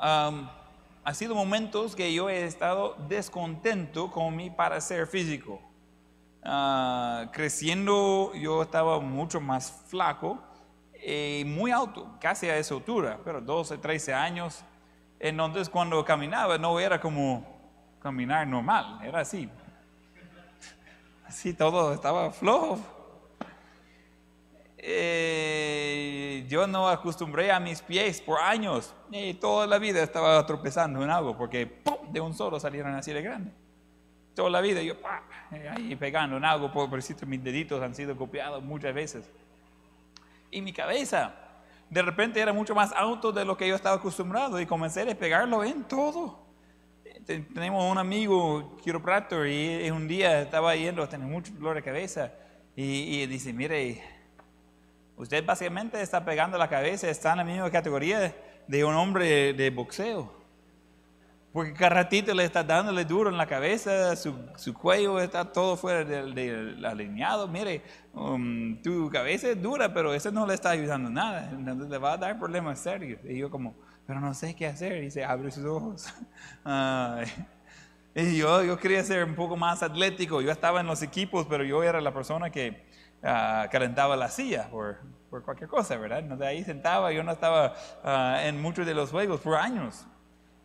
ha sido momentos que yo he estado descontento con mi parecer físico. Ah, creciendo yo estaba mucho más flaco y muy alto, casi a esa altura, pero 12, 13 años. Entonces cuando caminaba no era como caminar normal, era así. Así todo estaba flojo. Eh, yo no acostumbré a mis pies por años y toda la vida estaba tropezando en algo porque de un solo salieron así de grande. Toda la vida yo eh, ahí pegando en algo, pobrecito, mis deditos han sido copiados muchas veces. Y mi cabeza de repente era mucho más alto de lo que yo estaba acostumbrado y comencé a pegarlo en todo. Tenemos un amigo quiropractor y un día estaba yendo, tenía mucho dolor de cabeza y, y dice, mire, Usted básicamente está pegando la cabeza, está en la misma categoría de un hombre de, boxeo. Porque cada ratito le está dándole duro en la cabeza, su, cuello está todo fuera del, alineado. Mire, um, tu cabeza es dura, pero eso no le está ayudando nada. Entonces le va a dar problemas serios. Y yo como, pero no sé qué hacer. Y se abre sus ojos. y yo, yo quería ser un poco más atlético. Yo estaba en los equipos, pero yo era la persona que uh, calentaba la silla por, por, cualquier cosa, ¿verdad? De ahí sentaba, yo no estaba ah, en muchos de los juegos por años.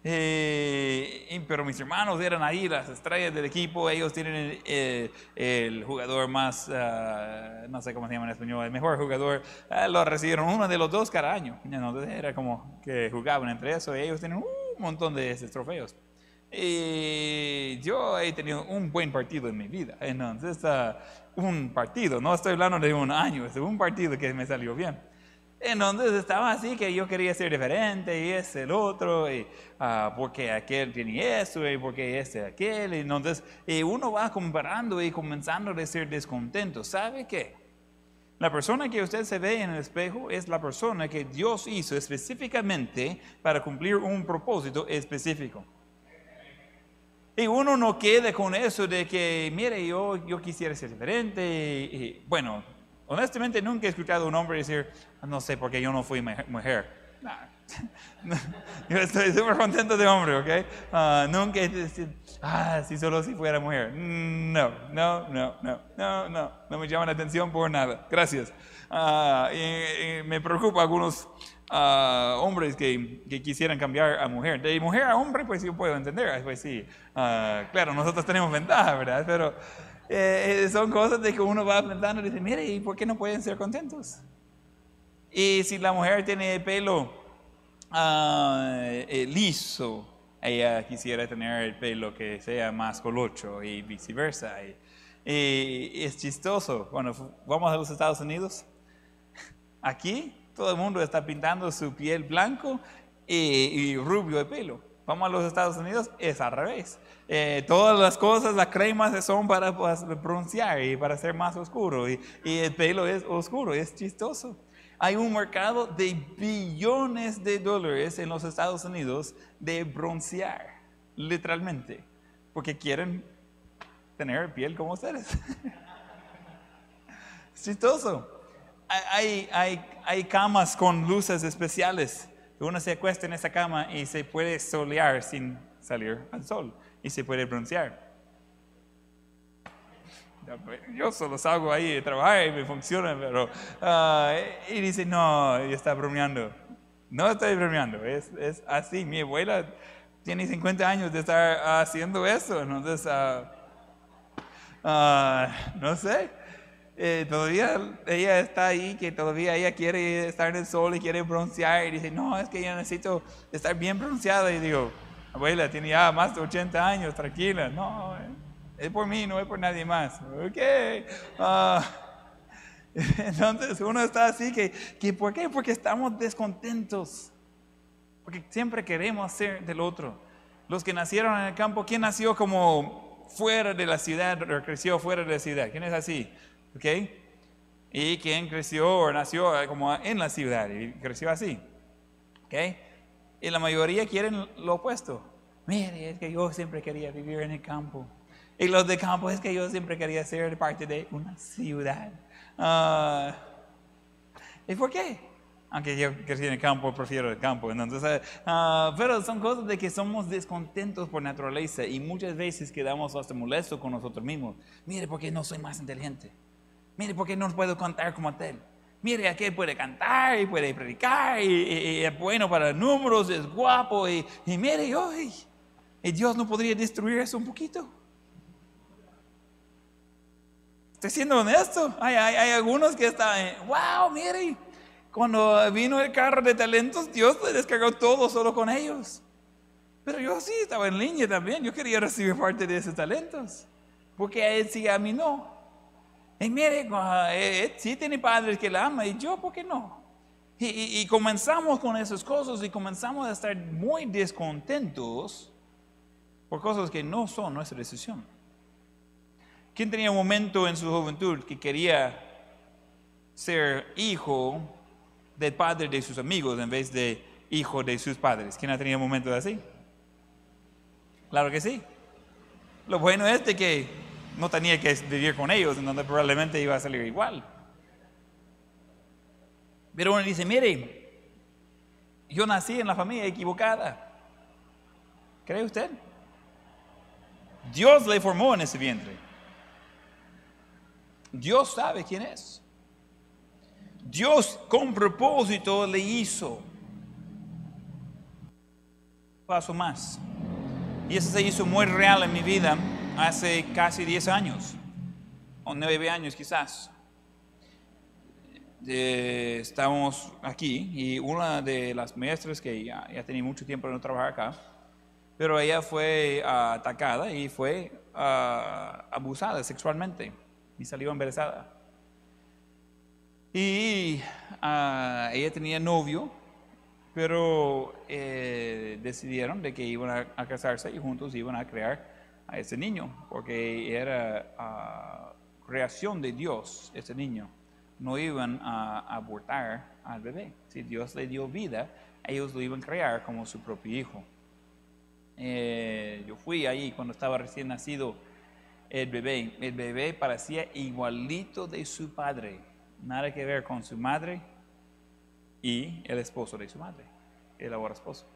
Eh, pero mis hermanos eran ahí las estrellas del equipo, ellos tienen el, jugador más, ah, no sé cómo se llama en español, el mejor jugador, lo recibieron uno de los dos cada año. Entonces era como que jugaban entre eso, y ellos tienen uh, un montón de esos trofeos. Y yo he tenido un buen partido en mi vida. Entonces, uh, un partido, no estoy hablando de un año, es un partido que me salió bien. Entonces estaba así que yo quería ser diferente y ese el otro, y, uh, porque aquel tiene eso y porque este aquel. Y entonces y uno va comparando y comenzando a ser descontento. ¿Sabe qué? La persona que usted se ve en el espejo es la persona que Dios hizo específicamente para cumplir un propósito específico. Y uno no queda con eso de que, mire, yo, yo quisiera ser diferente. Y, bueno, honestamente nunca he escuchado a un hombre decir, no sé por qué yo no fui mujer. yo estoy súper contento de hombre, ¿ok? Uh, nunca he dicho, ah, si solo si fuera mujer. No, no, no, no, no, no, no me llaman la atención por nada. Gracias. Uh, y, y me preocupa algunos uh, hombres que, quisieran cambiar a mujer. De mujer a hombre, pues yo puedo entender, pues sí. claro, nosotros tenemos ventaja, ¿verdad? Pero eh, son cosas de que uno va pensando y dice, mire, ¿y por qué no pueden ser contentos? Y si la mujer tiene pelo uh, liso, ella quisiera tener el pelo que sea más colocho y viceversa. Y, es chistoso, cuando vamos a los Estados Unidos, aquí todo el mundo está pintando su piel blanco y, rubio de pelo. Vamos a los Estados Unidos, es al revés. Eh, todas las cosas, las cremas son para pues, broncear y para ser más oscuro. y el pelo es oscuro, es chistoso. Hay un mercado de billones de dólares en los Estados Unidos de broncear, literalmente, porque quieren tener piel como ustedes. es chistoso. Hay, hay, hay camas con luces especiales. Uno se acuesta en esa cama y se puede solear sin salir al sol y se puede broncear. Yo solo salgo ahí a trabajar y me funciona, pero... Uh, y dice, no, está bromeando. No estoy bromeando, es, es, así. Mi abuela tiene 50 años de estar haciendo eso, entonces, uh, uh, no sé. Eh, todavía ella está ahí, que todavía ella quiere estar en el sol y quiere broncear y dice, no, es que yo necesito estar bien bronceada. Y digo, abuela, tiene ya más de 80 años, tranquila. No, eh. Es por mí, no es por nadie más. Ok. Ah, entonces uno está así que, que, ¿por qué? Porque estamos descontentos. Porque siempre queremos ser del otro. Los que nacieron en el campo, ¿quién nació como fuera de la ciudad o creció fuera de la ciudad? ¿Quién es así? ¿Ok? Y quién creció o nació como en la ciudad y creció así. ¿Ok? Y la mayoría quieren lo opuesto. Mire, es que yo siempre quería vivir en el campo. Y los de campo es que yo siempre quería ser parte de una ciudad. Uh, ¿Y por qué? Aunque yo crecí en el campo, prefiero el campo. Entonces, uh, pero son cosas de que somos descontentos por naturaleza y muchas veces quedamos hasta molestos con nosotros mismos. Mire, ¿por qué no soy más inteligente? Mire, ¿por qué no puedo cantar como aquel? Mire, aquel puede cantar y puede predicar y, es bueno para números, es guapo y, mire, hoy, ¿y Dios no podría destruir eso un poquito? Estoy siendo honesto. Hay, hay, algunos que están, wow, mire, cuando vino el carro de talentos, Dios le descargó todo solo con ellos. Pero yo sí estaba en línea también. Yo quería recibir parte de esos talentos. Porque a él sí, a mí no. Y mire, él sí tiene padres que la aman y yo, ¿por qué no? Y, comenzamos con esas cosas y comenzamos a estar muy descontentos por cosas que no son nuestra decisión. ¿Quién tenía un momento en su juventud que quería ser hijo del padre de sus amigos en vez de hijo de sus padres? ¿Quién ha tenido un momento así? Claro que sí. Lo bueno es de que no tenía que vivir con ellos, en donde probablemente iba a salir igual. Pero uno dice, mire, yo nací en la familia equivocada. ¿Cree usted? Dios le formó en ese vientre. Dios sabe quién es. Dios con propósito le hizo. Paso más. Y eso se hizo muy real en mi vida hace casi 10 años, o 9 años quizás. eh, estábamos aquí y una de las maestras que ya, tenía mucho tiempo de no trabajar acá, pero ella fue ah, atacada y fue ah, abusada sexualmente y salió embarazada. Y ah, ella tenía novio, pero eh, decidieron de que iban a, a casarse y juntos iban a crear a ese niño, porque era ah, creación de Dios ese niño. No iban a abortar al bebé. Si Dios le dio vida, ellos lo iban a crear como su propio hijo. Eh, yo fui ahí cuando estaba recién nacido el bebé. El bebé parecía igualito de su padre. Nada que ver con su madre y el esposo de su madre, el ahora esposo.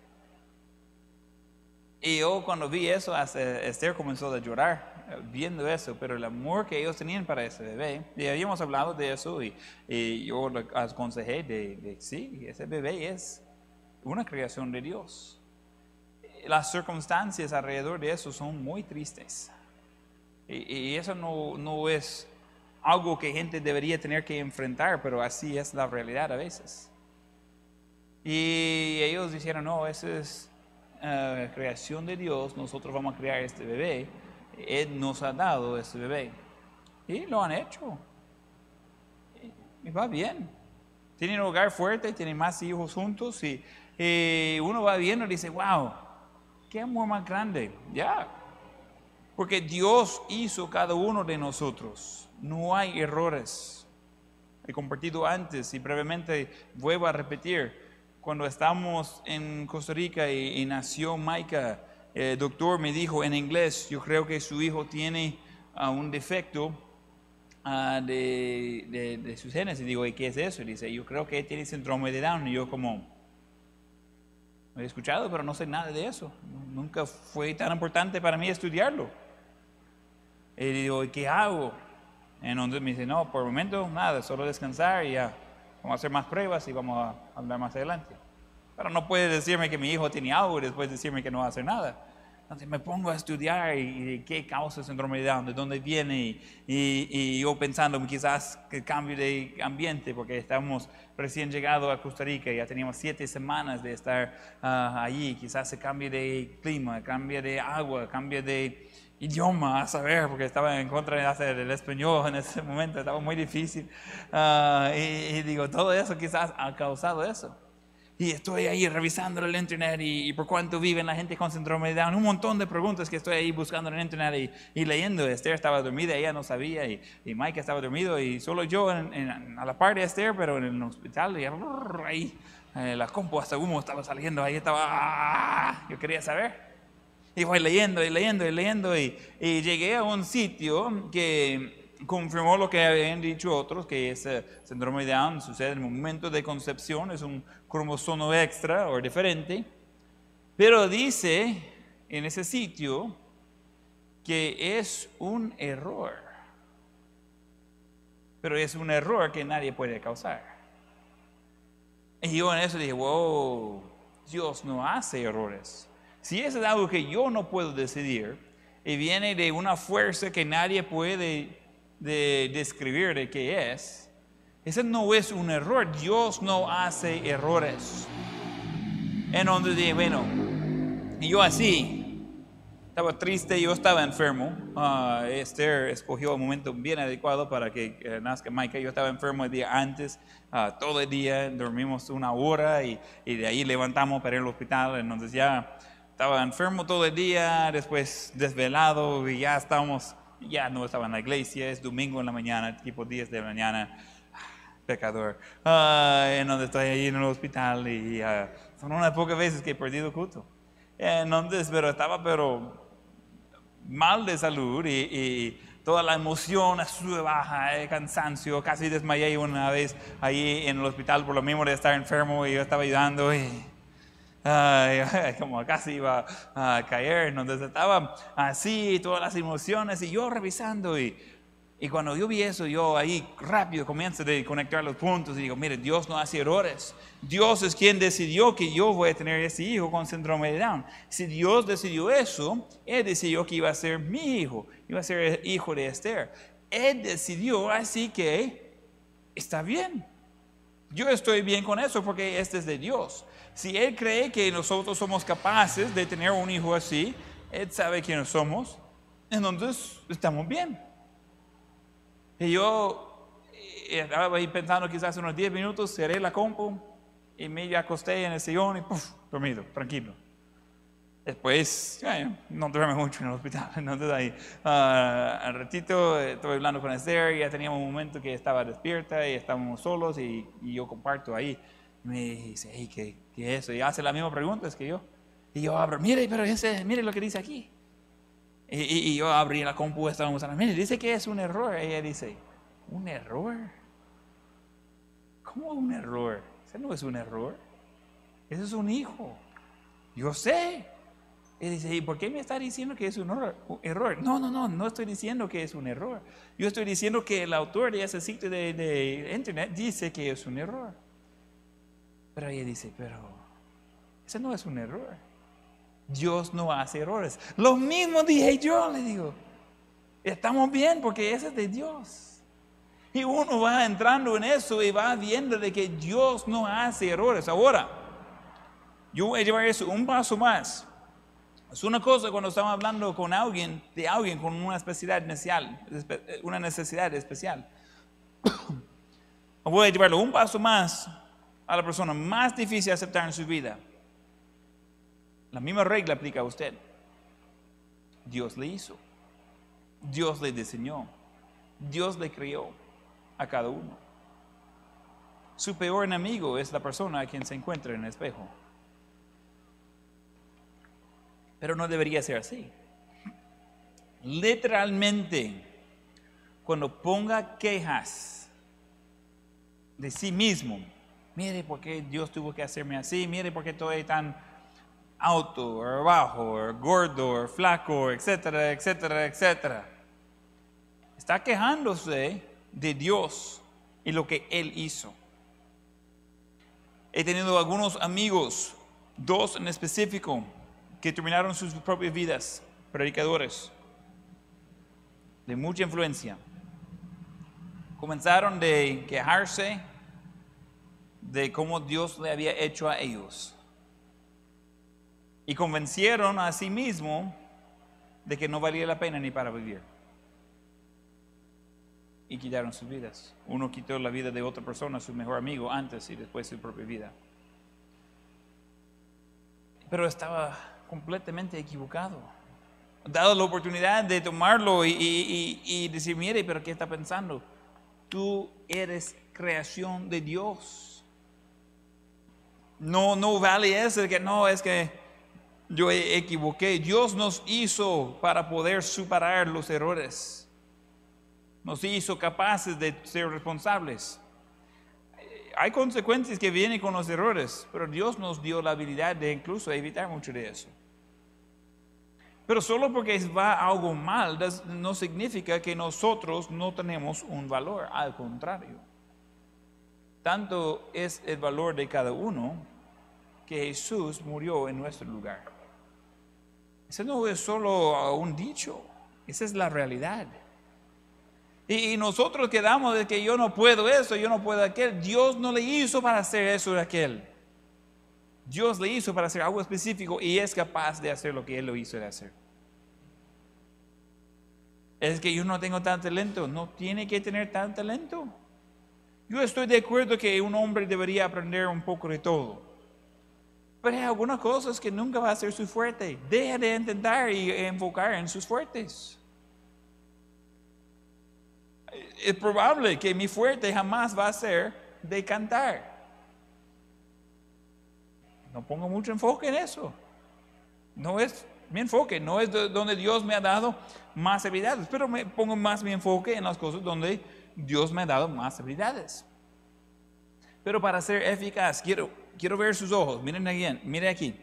Y yo cuando vi eso, hasta Esther comenzó a llorar eh, viendo eso, pero el amor que ellos tenían para ese bebé, y habíamos hablado de eso y, y yo le aconsejé de, de sí, ese bebé es una creación de Dios. Las circunstancias alrededor de eso son muy tristes. Y, y eso no, no es algo que gente debería tener que enfrentar, pero así es la realidad a veces. Y ellos dijeron, no, eso es eh, creación de Dios, nosotros vamos a crear este bebé. Él nos ha dado este bebé. Y lo han hecho. Y, va bien. Tienen un hogar fuerte, tienen más hijos juntos y uno va viendo y dice, wow, qué amor más grande. Ya. Porque Dios hizo cada uno de nosotros. No hay errores. He compartido antes y brevemente vuelvo a repetir cuando estamos en Costa Rica y, y nació Maika, el doctor me dijo en inglés, yo creo que su hijo tiene ah, un defecto ah, de, de, de sus genes. Y digo, ¿y qué es eso? Y dice, yo creo que tiene síndrome de Down. Y yo como, he escuchado, pero no sé nada de eso. Nunca fue tan importante para mí estudiarlo. Y digo, ¿y qué hago? Entonces me dice, no, por el momento nada, solo descansar y ya. Vamos a hacer más pruebas y vamos a hablar más adelante. Pero no puede decirme que mi hijo tiene algo y después decirme que no hacer nada. Entonces me pongo a estudiar y, y qué causa el síndrome de Down, de dónde viene y, y, y yo pensando quizás que cambio de ambiente porque estamos recién llegado a Costa Rica, ya teníamos siete semanas de estar ah, allí, quizás se cambie de clima, cambie de agua, cambie de idioma, a saber, porque estaba en contra de hacer el español en ese momento, estaba muy difícil. Ah, y, y digo, todo eso quizás ha causado eso. Y estoy ahí revisando el internet y, y por cuánto viven la gente con síndrome de Down. Un montón de preguntas que estoy ahí buscando en el internet y, y leyendo. Esther estaba dormida, ella no sabía y, Mike estaba dormido y solo yo en, en- a la par de Esther, pero en el hospital y ahí eh, la compu hasta humo estaba saliendo. Ahí estaba, ¡ah! yo quería saber. Y fui leyendo y leyendo y leyendo y, y llegué a un sitio que confirmó lo que habían dicho otros, que ese síndrome de Down sucede en el momento de concepción, es un cromosomo extra o diferente. Pero dice en ese sitio que es un error. Pero es un error que nadie puede causar. Y yo en eso dije, wow, Dios no hace errores. Si es algo que yo no puedo decidir y viene de una fuerza que nadie puede de- describir de qué es, ese no es un error. Dios no hace errores. En donde dije, bueno, yo así, estaba triste, yo estaba enfermo. Ah, Esther escogió el momento bien adecuado para que eh, nazca Micah. Yo estaba enfermo el día antes, ah, todo el día, dormimos una hora y, y de ahí levantamos para ir al hospital. Entonces ya estaba enfermo todo el día, después desvelado y ya estábamos, ya no estaba en la iglesia, es domingo en la mañana, tipo 10 de la mañana pecador. Ah, en donde estoy ahí en el hospital y ah, son unas pocas veces que he perdido culto. Entonces, pero estaba pero mal de salud y, y toda la emoción sube baja, el cansancio, casi desmayé una vez ahí en el hospital por lo mismo de estar enfermo y yo estaba ayudando y como casi iba a caer, entonces estaba así, todas las emociones y yo revisando y, y cuando yo vi eso, yo ahí rápido comienzo a conectar los puntos y digo, mire, Dios no hace errores. Dios es quien decidió que yo voy a tener ese hijo con síndrome de Down. Si Dios decidió eso, Él decidió que iba a ser mi hijo, iba a ser el hijo de Esther. Él decidió, así que está bien. Yo estoy bien con eso porque este es de Dios. Si Él cree que nosotros somos capaces de tener un hijo así, Él sabe quiénes somos, entonces estamos bien. Y yo eh, estaba ahí pensando quizás unos 10 minutos, cerré la compu y me acosté en el sillón y puff, dormido, tranquilo. Después, no duerme mucho en el hospital, entonces ahí, uh, al ratito eh, estoy hablando con Esther, ya teníamos un momento que estaba despierta y estábamos solos y, y yo comparto ahí. Y me dice, hey, ¿qué, ¿qué, es eso? Y hace las mismas preguntas que yo. Y yo abro, mire, pero ese, mire lo que dice aquí. Y, y, yo abrí la compu, estábamos hablando, mire, dice que es un error. Ella dice, ¿un error? ¿Cómo un error? Ese no es un error. Ese es un hijo. Yo sé. Y dice, ¿y por qué me está diciendo que es un error? No, no, no, no estoy diciendo que es un error. Yo estoy diciendo que el autor de ese sitio de, internet dice que es un error. Pero ella dice, pero ese no es un error. Dios no hace errores. Lo mismo dije yo, le digo. Estamos bien porque ese es de Dios. Y uno va entrando en eso y va viendo de que Dios no hace errores. Ahora, yo voy a llevar eso un paso más. Es una cosa cuando estamos hablando con alguien, de alguien con una necesidad especial, una necesidad especial. Voy a llevarlo un paso más a la persona más difícil de aceptar en su vida. La misma regla aplica a usted. Dios le hizo. Dios le diseñó. Dios le crió a cada uno. Su peor enemigo es la persona a quien se encuentra en el espejo. Pero no debería ser así. Literalmente, cuando ponga quejas de sí mismo, mire por qué Dios tuvo que hacerme así, mire por qué estoy tan alto, o bajo, o gordo, o flaco, etcétera, etcétera, etcétera. Está quejándose de Dios y lo que Él hizo. He tenido algunos amigos, dos en específico, que terminaron sus propias vidas, predicadores de mucha influencia. Comenzaron de quejarse de cómo Dios le había hecho a ellos. Y convencieron a sí mismo de que no valía la pena ni para vivir. Y quitaron sus vidas. Uno quitó la vida de otra persona, su mejor amigo, antes y después su propia vida. Pero estaba completamente equivocado. Dado la oportunidad de tomarlo y, decir, mire, pero ¿qué está pensando? Tú eres creación de Dios. No, no vale eso que no, es que yo equivoqué. Dios nos hizo para poder superar los errores. Nos hizo capaces de ser responsables hay consecuencias que vienen con los errores, pero Dios nos dio la habilidad de incluso evitar mucho de eso. Pero solo porque va algo mal no significa que nosotros no tenemos un valor, al contrario. Tanto es el valor de cada uno que Jesús murió en nuestro lugar. Ese no es solo un dicho, esa es la realidad. Y, nosotros quedamos de que yo no puedo eso, yo no puedo aquel. Dios no le hizo para hacer eso de aquel. Dios le hizo para hacer algo específico y es capaz de hacer lo que Él lo hizo de hacer. Es que yo no tengo tanto talento, no tiene que tener tanto talento. Yo estoy de acuerdo que un hombre debería aprender un poco de todo. Pero hay algunas cosas que nunca va a ser su fuerte. Deja de intentar y enfocar en sus fuertes. Es probable que mi fuerte jamás va a ser de cantar. No pongo mucho enfoque en eso. No es mi enfoque, no es donde Dios me ha dado más habilidades, pero me pongo más mi enfoque en las cosas donde Dios me ha dado más habilidades. Pero para ser eficaz, quiero, quiero ver sus ojos, miren aquí, miren aquí.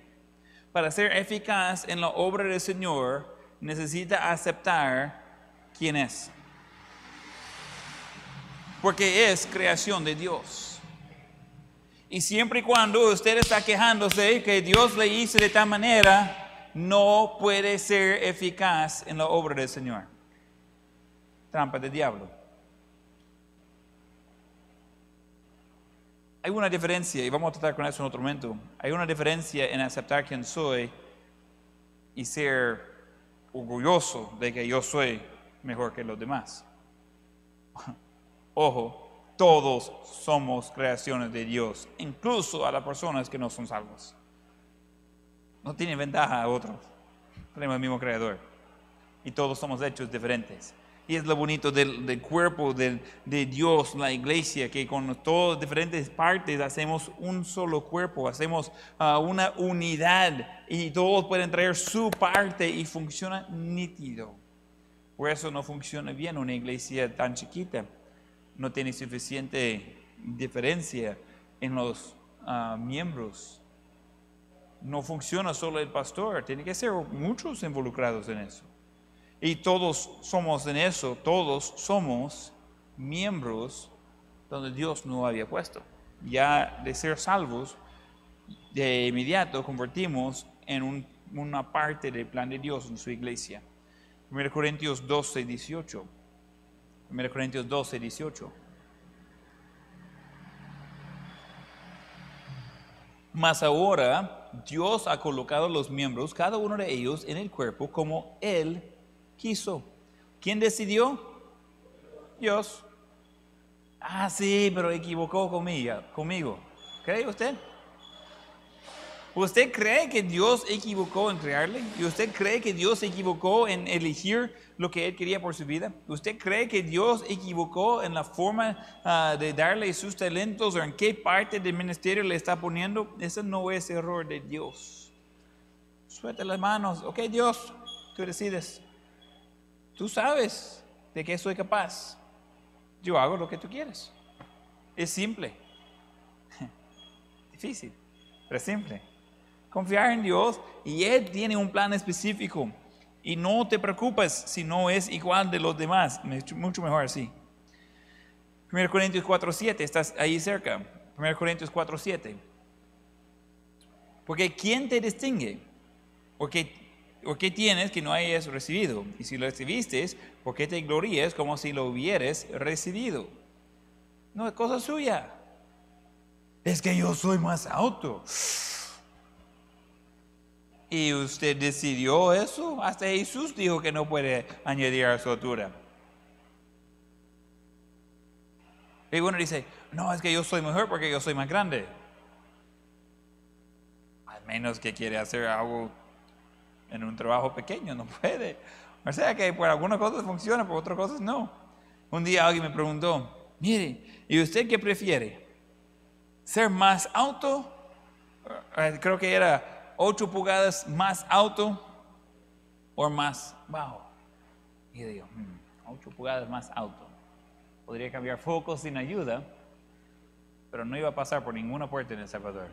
Para ser eficaz en la obra del Señor, necesita aceptar quién es. Porque es creación de Dios. Y siempre y cuando usted está quejándose que Dios le hizo de tal manera, no puede ser eficaz en la obra del Señor. Trampa de diablo. Hay una diferencia, y vamos a tratar con eso en otro momento, hay una diferencia en aceptar quién soy y ser orgulloso de que yo soy mejor que los demás. Ojo, todos somos creaciones de Dios, incluso a las personas que no son salvos. No tiene ventaja a otros, tenemos el mismo creador y todos somos hechos diferentes. Y es lo bonito del, cuerpo de, Dios, la iglesia, que con todas diferentes partes hacemos un solo cuerpo, hacemos ah, una unidad y todos pueden traer su parte y funciona nítido. Por eso no funciona bien una iglesia tan chiquita. No tiene suficiente diferencia en los ah, miembros. No funciona solo el pastor, tiene que ser muchos involucrados en eso. Y todos somos en eso, todos somos miembros donde Dios no había puesto. Ya de ser salvos, de inmediato convertimos en una parte del plan de Dios en su iglesia. 1 Corintios 12, 18. 1 Corintios 12, 18. Mas ahora Dios ha colocado los miembros, cada uno de ellos, en el cuerpo como Él quiso. ¿Quién decidió? Dios. Ah, sí, pero equivocó conmigo. conmigo. ¿Cree usted? ¿Usted cree que Dios equivocó en crearle? ¿Y usted cree que Dios equivocó en elegir lo que Él quería por su vida? ¿Usted cree que Dios equivocó en la forma ah, de darle sus talentos o en qué parte del ministerio le está poniendo? Ese no es error de Dios. Suelta las manos. Ok, Dios, tú decides. Tú sabes de qué soy capaz. Yo hago lo que tú quieres. Es simple. Difícil, pero simple. Confiar en Dios y Él tiene un plan específico. Y no te preocupes si no es igual de los demás. Mucho mejor así. 1 Corintios 4.7, estás ahí cerca. 1 Corintios 4.7. Porque ¿quién te distingue? Porque ¿O qué tienes que no hayas recibido? Y si lo recibiste, ¿por qué te glorías como si lo hubieras recibido? No es cosa suya. Es que yo soy más alto. Y usted decidió eso. Hasta Jesús dijo que no puede añadir a su altura. Y uno dice, no, es que yo soy mejor porque yo soy más grande. Al menos que quiere hacer algo en un trabajo pequeño, no puede. O sea que por algunas cosas funciona, por otras cosas no. Un día alguien me preguntó, mire, ¿y usted qué prefiere? ¿Ser más alto? Eh, creo que era 8 pulgadas más alto o más bajo. Y yo digo, 8 hmm, pulgadas más alto. Podría cambiar focos sin ayuda, pero no iba a pasar por ninguna puerta en El Salvador.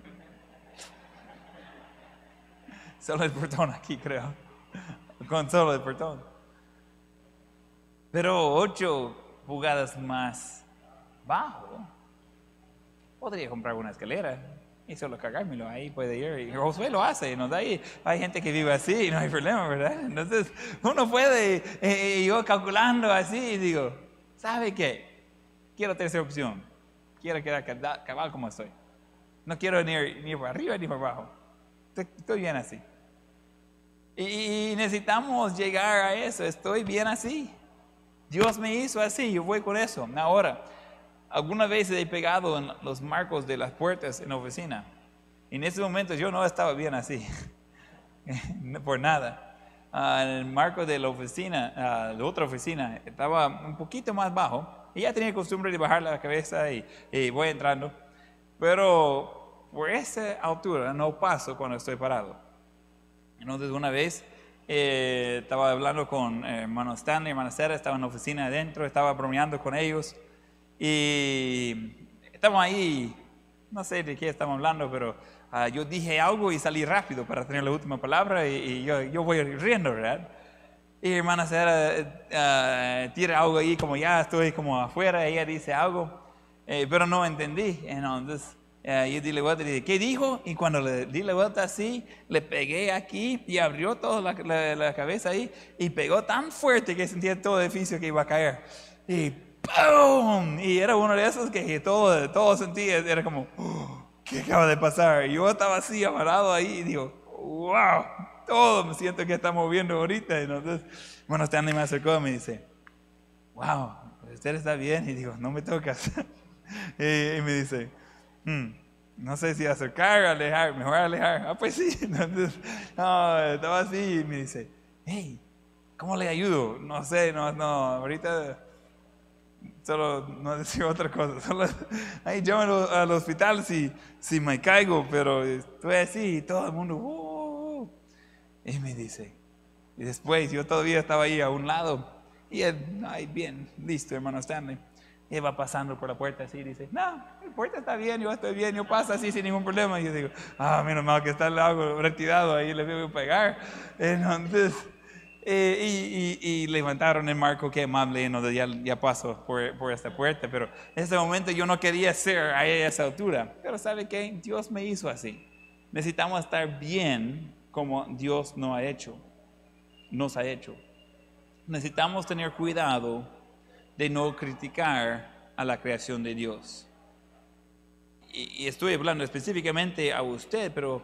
Solo el portón aquí, creo. Con solo el portón. Pero ocho pulgadas más bajo, podría comprar una escalera y solo cargármelo. Ahí puede ir. Y Josué lo hace. ¿no? Hay, hay gente que vive así y no hay problema, ¿verdad? Entonces, uno puede, eh, yo calculando así, y digo, ¿sabe qué? Quiero tercera opción. Quiero quedar cabal como estoy. No quiero ni, ni por arriba ni por abajo. estoy bien así. Y necesitamos llegar a eso. Estoy bien así. Dios me hizo así, yo voy con eso. Ahora, alguna vez he pegado en los marcos de las puertas en la oficina. En ese momento yo no estaba bien así, por nada. Ah, el marco de la oficina, uh, de otra oficina, estaba un poquito más bajo. Y ya tenía costumbre de bajar la cabeza y, y voy entrando. Pero por esa altura no paso cuando estoy parado. Entonces una vez eh, estaba hablando con eh, hermano Stanley, hermana Sara, estaba en la oficina adentro, estaba bromeando con ellos y estamos ahí, no sé de qué estamos hablando, pero ah, yo dije algo y salí rápido para tener la última palabra y, yo, yo, voy riendo, ¿verdad? Y hermana Sara uh, tira algo ahí como ya estoy como afuera, ella dice algo, eh, pero no entendí. Entonces eh, yo di la vuelta y dije, ¿qué dijo? Y cuando le di la vuelta así, le pegué aquí y abrió toda la, cabeza ahí y pegó tan fuerte que sentía todo el edificio que iba a caer. Y ¡Pum! Y era uno de esos que todo, todo sentía, era como, "Oh, ¿qué acaba de pasar? Y yo estaba así, amarrado ahí, y digo, wow, todo me siento que está moviendo ahorita. Y entonces, bueno, Stanley me acercó y me dice, wow, usted está bien. Y digo, no me tocas. y, y me dice, "Hmm, no sé si acercar o alejar, mejor alejar. Ah, pues sí. Entonces, no, estaba así y me dice, hey, ¿cómo le ayudo? No sé, no, no, ahorita solo no decía otra cosa. Solo, ahí llámalo al hospital si, si me caigo, pero estoy así y todo el mundo, "Uh". y me dice, y después yo todavía estaba ahí a un lado, y él, ay, bien, listo, hermano Stanley. Y va pasando por la puerta así y dice, no, la puerta está bien, yo estoy bien, yo paso así sin ningún problema. Y yo digo, ah, menos mal que está el lago retirado, ahí le voy a pegar. Entonces, eh, y, y- y levantaron el marco, qué amable, no, ya, ya paso por, por esta puerta, pero en ese momento yo no quería ser a esa altura. Pero ¿sabe qué? Dios me hizo así. Necesitamos estar bien como Dios nos ha hecho, nos ha hecho. Necesitamos tener cuidado de no criticar a la creación de Dios. Y, estoy hablando específicamente a usted, pero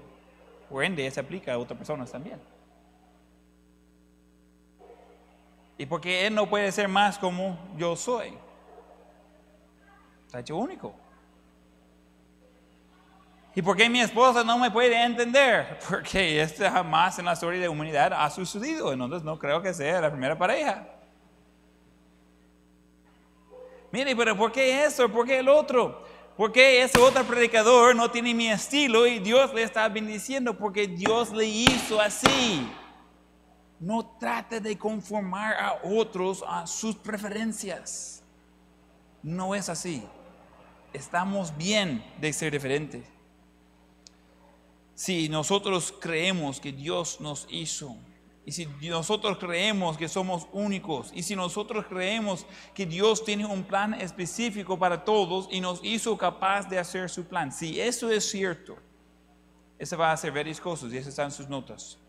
por ende se aplica a otras personas también. Y porque Él no puede ser más como yo soy. Está hecho único. ¿Y por qué mi esposa no me puede entender? Porque esto jamás en la historia de la humanidad ha sucedido. Entonces no creo que sea la primera pareja. Mire, pero ¿por qué eso? ¿Por qué el otro? ¿Por qué ese otro predicador no tiene mi estilo y Dios le está bendiciendo? Porque Dios le hizo así. No trate de conformar a otros a sus preferencias. No es así. Estamos bien de ser diferentes. Si nosotros creemos que Dios nos hizo, y si nosotros creemos que somos únicos, y si nosotros creemos que Dios tiene un plan específico para todos y nos hizo capaz de hacer su plan, si eso es cierto, eso va a hacer varias cosas, y esas están sus notas.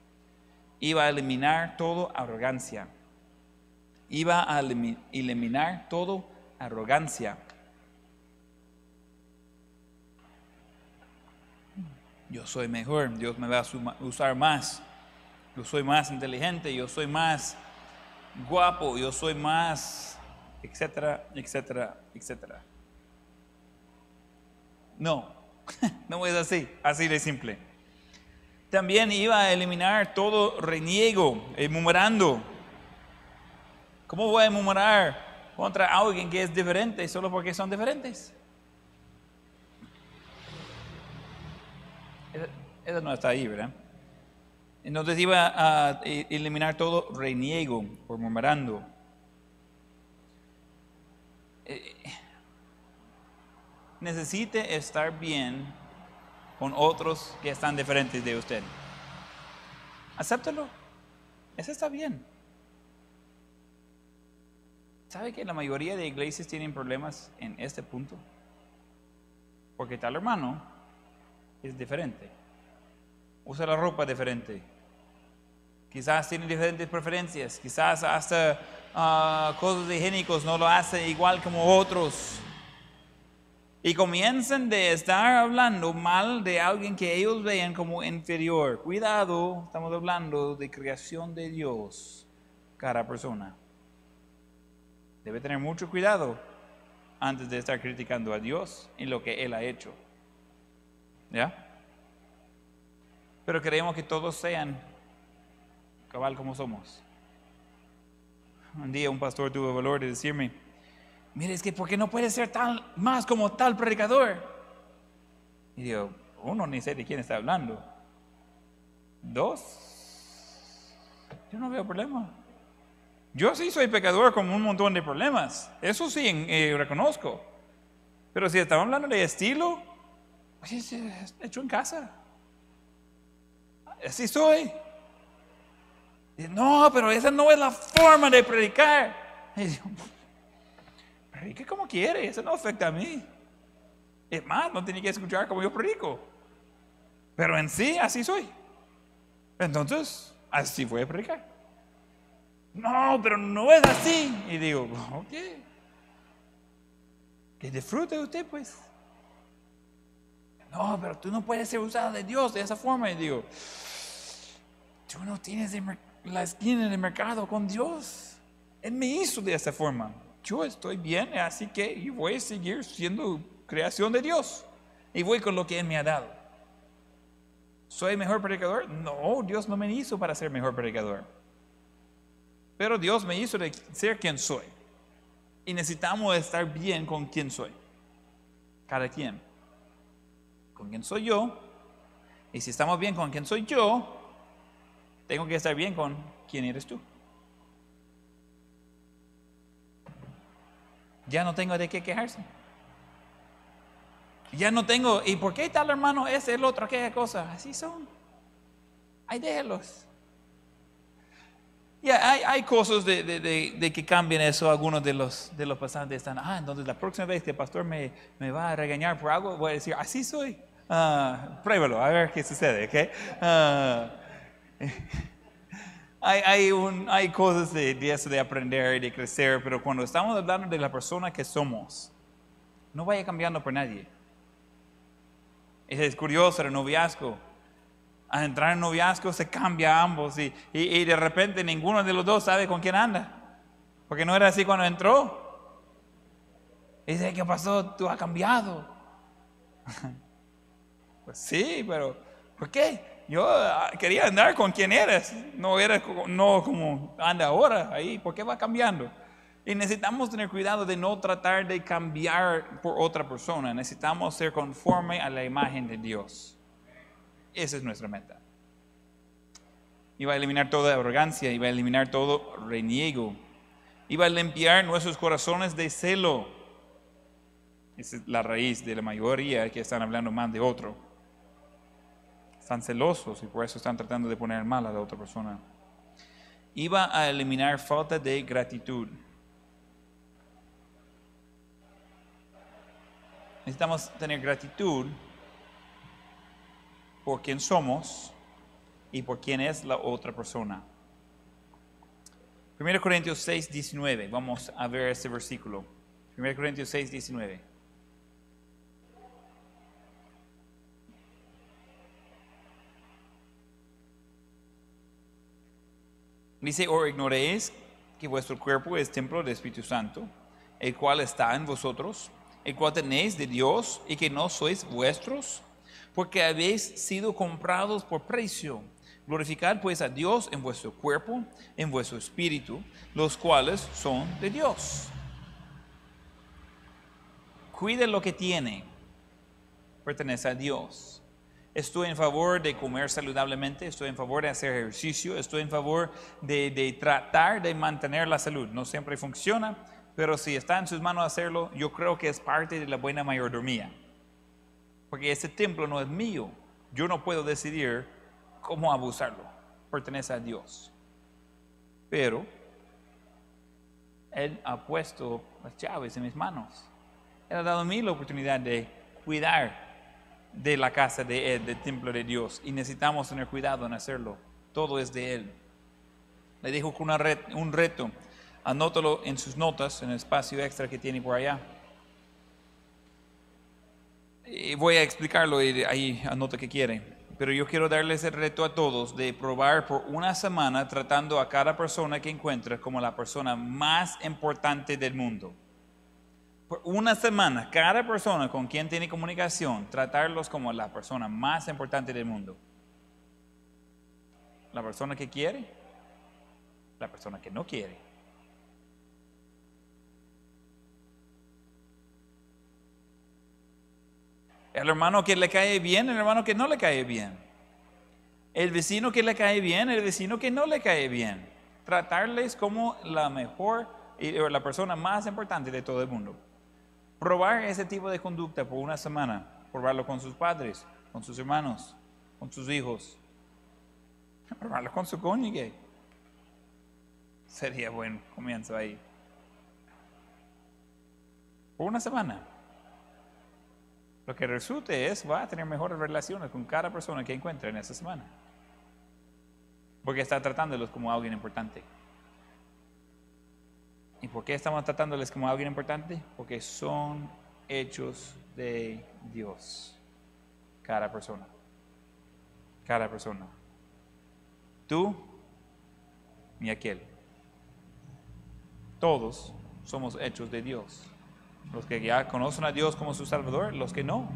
Iba a eliminar toda arrogancia. Iba a elimi- eliminar toda arrogancia. Yo soy mejor, Dios me va a usar más. Yo soy más inteligente, yo soy más guapo, yo soy más, etcétera, etcétera, etcétera. No, no es así, así de simple. También iba a eliminar todo reniego, el murmurando. ¿Cómo voy a murmurar contra alguien que es diferente solo porque son diferentes? Eso no está ahí, ¿verdad? Entonces iba a e- eliminar todo reniego por murmurando. Eh, Necesite estar bien con otros que están diferentes de usted. Acéptalo. Eso está bien. ¿Sabe que la mayoría de iglesias tienen problemas en este punto? Porque tal hermano es diferente. Usa la ropa diferente. Quizás tiene diferentes preferencias. Quizás hasta ah, cosas higiénicos no lo hace igual como otros. Y comienzan de estar hablando mal de alguien que ellos vean como inferior. Cuidado, estamos hablando de creación de Dios, cada persona. Debe tener mucho cuidado antes de estar criticando a Dios en lo que Él ha hecho. ¿Ya? Pero queremos que todos sean cabal como somos. Un día un pastor tuvo valor de decirme, mire, es que ¿por qué no puede ser tal, más como tal predicador? Y digo, uno ni sé de quién está hablando. Dos, yo no veo problema. Yo sí soy pecador con un montón de problemas. Eso sí eh, reconozco. Pero si estamos hablando de estilo, pues es, es hecho en casa. Así soy. Y, no, pero esa no es la forma de predicar. Y digo, predique como quiere, eso no afecta a mí. Es más, no tiene que escuchar como yo predico. Pero en sí, así soy. Entonces, así voy a predicar. No, pero no es así. Y digo, ok. Que disfrute usted, pues. No, pero tú no puedes ser usado de Dios de esa forma. Y digo, tú no tienes la esquina en el mercado con Dios. Él me hizo de esa forma. Yo estoy bien, así que voy a seguir siendo creación de Dios. Y voy con lo que Él me ha dado. ¿Soy mejor predicador? No, Dios no me hizo para ser mejor predicador. Pero Dios me hizo de ser quien soy. Y necesitamos estar bien con quien soy. Cada quien. Con quien soy yo. Y si estamos bien con quien soy yo, tengo que estar bien con quién eres tú. Ya no tengo de qué quejarse. Ya no tengo, ¿y por qué tal hermano es el otro, aquella cosa? Así son. Ahí déjelos. Ya hay, hay, cosas de, de, de, que cambien eso. Algunos de los, de los pasantes están, ah, entonces la próxima vez que el pastor me, me va a regañar por algo, voy a decir, así soy. Uh, pruébalo, a ver qué sucede, ¿ok? Uh, hay, hay, un, hay cosas de, eso de aprender y de crecer, pero cuando estamos hablando de la persona que somos, no vaya cambiando por nadie. Es curioso el noviazgo. Al entrar en noviazgo se cambia a ambos y, y, de repente ninguno de los dos sabe con quién anda. Porque no era así cuando entró. Y dice, ¿qué pasó? Tú has cambiado. pues sí, pero ¿por qué? Yo ah, quería andar con quien eres, no era no como anda ahora ahí. ¿Por qué va cambiando? Y necesitamos tener cuidado de no tratar de cambiar por otra persona. Necesitamos ser conforme a la imagen de Dios. Esa es nuestra meta. Va a eliminar toda arrogancia, va a eliminar todo reniego. Va a limpiar nuestros corazones de celo. Esa es la raíz de la mayoría que están hablando mal de otro. Están celosos y por eso están tratando de poner mal a la otra persona. Va a eliminar falta de gratitud. Necesitamos tener gratitud por quién somos y por quién es la otra persona. 1 Corintios 6, 19. Vamos a ver este versículo. 1 Corintios 6, 19. Dice, o ignoréis que vuestro cuerpo es templo del Espíritu Santo, el cual está en vosotros el cual tenéis de Dios y que no sois vuestros, porque habéis sido comprados por precio. Glorificad pues a Dios en vuestro cuerpo, en vuestro espíritu, los cuales son de Dios. Cuide lo que tiene, pertenece a Dios. Estoy en favor de comer saludablemente, estoy en favor de hacer ejercicio, estoy en favor de, de tratar de mantener la salud. No siempre funciona, pero si está en sus manos hacerlo, yo creo que es parte de la buena mayordomía. Porque ese templo no es mío. Yo no puedo decidir cómo abusarlo. Pertenece a Dios. Pero Él ha puesto las llaves en mis manos. Él ha dado a mí la oportunidad de cuidar de la casa de Él, del templo de Dios. Y necesitamos tener cuidado en hacerlo. Todo es de Él. Le dijo con un reto Anótalo en sus notas, en el espacio extra que tiene por allá. Y voy a explicarlo y ahí anota que quiere. Pero yo quiero darles el reto a todos de probar por una semana tratando a cada persona que encuentra como la persona más importante del mundo. Una semana, cada persona con quien tiene comunicación, tratarlos como la persona más importante del mundo. La persona que quiere, la persona que no quiere El hermano que le cae bien, el hermano que no le cae bien. El vecino que le cae bien, el vecino que no le cae bien. Tratarles como la mejor la persona más importante de todo el mundo. Probar ese tipo de conducta por una semana. Probarlo con sus padres, con sus hermanos, con sus hijos. Probarlo con su cónyuge. Sería buen comienzo ahí. Por una semana. Lo que resulte es, va a tener mejores relaciones con cada persona que encuentre en esa semana. Porque está tratándolos como alguien importante. ¿Y por qué estamos tratándoles como alguien importante? Porque son hechos de Dios. Cada persona. Cada persona. Tú y aquel. Todos somos hechos de Dios. Los que ya conocen a Dios como su Salvador, los que no.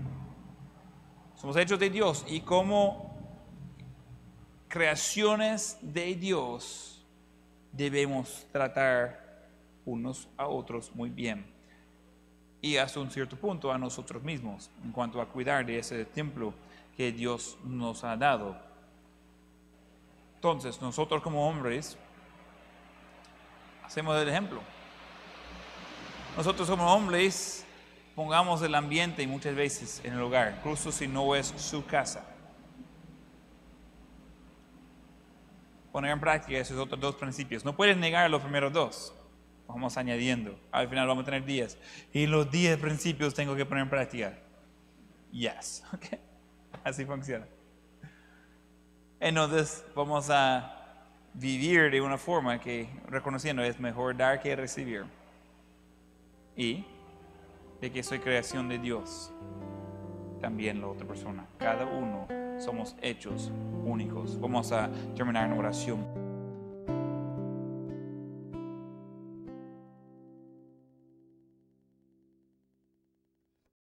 Somos hechos de Dios y como creaciones de Dios debemos tratar unos a otros muy bien. Y hasta un cierto punto a nosotros mismos en cuanto a cuidar de ese templo que Dios nos ha dado. Entonces, nosotros como hombres hacemos el ejemplo. Nosotros como hombres pongamos el ambiente muchas veces en el hogar, incluso si no es su casa. Poner en práctica esos otros dos principios. No puedes negar los primeros dos. Vamos añadiendo. Al final vamos a tener días. Y los diez principios tengo que poner en práctica. Yes. Okay. Así funciona. Entonces vamos a vivir de una forma que reconociendo es mejor dar que recibir. Y de que soy creación de Dios, también la otra persona. Cada uno somos hechos únicos. Vamos a terminar en oración.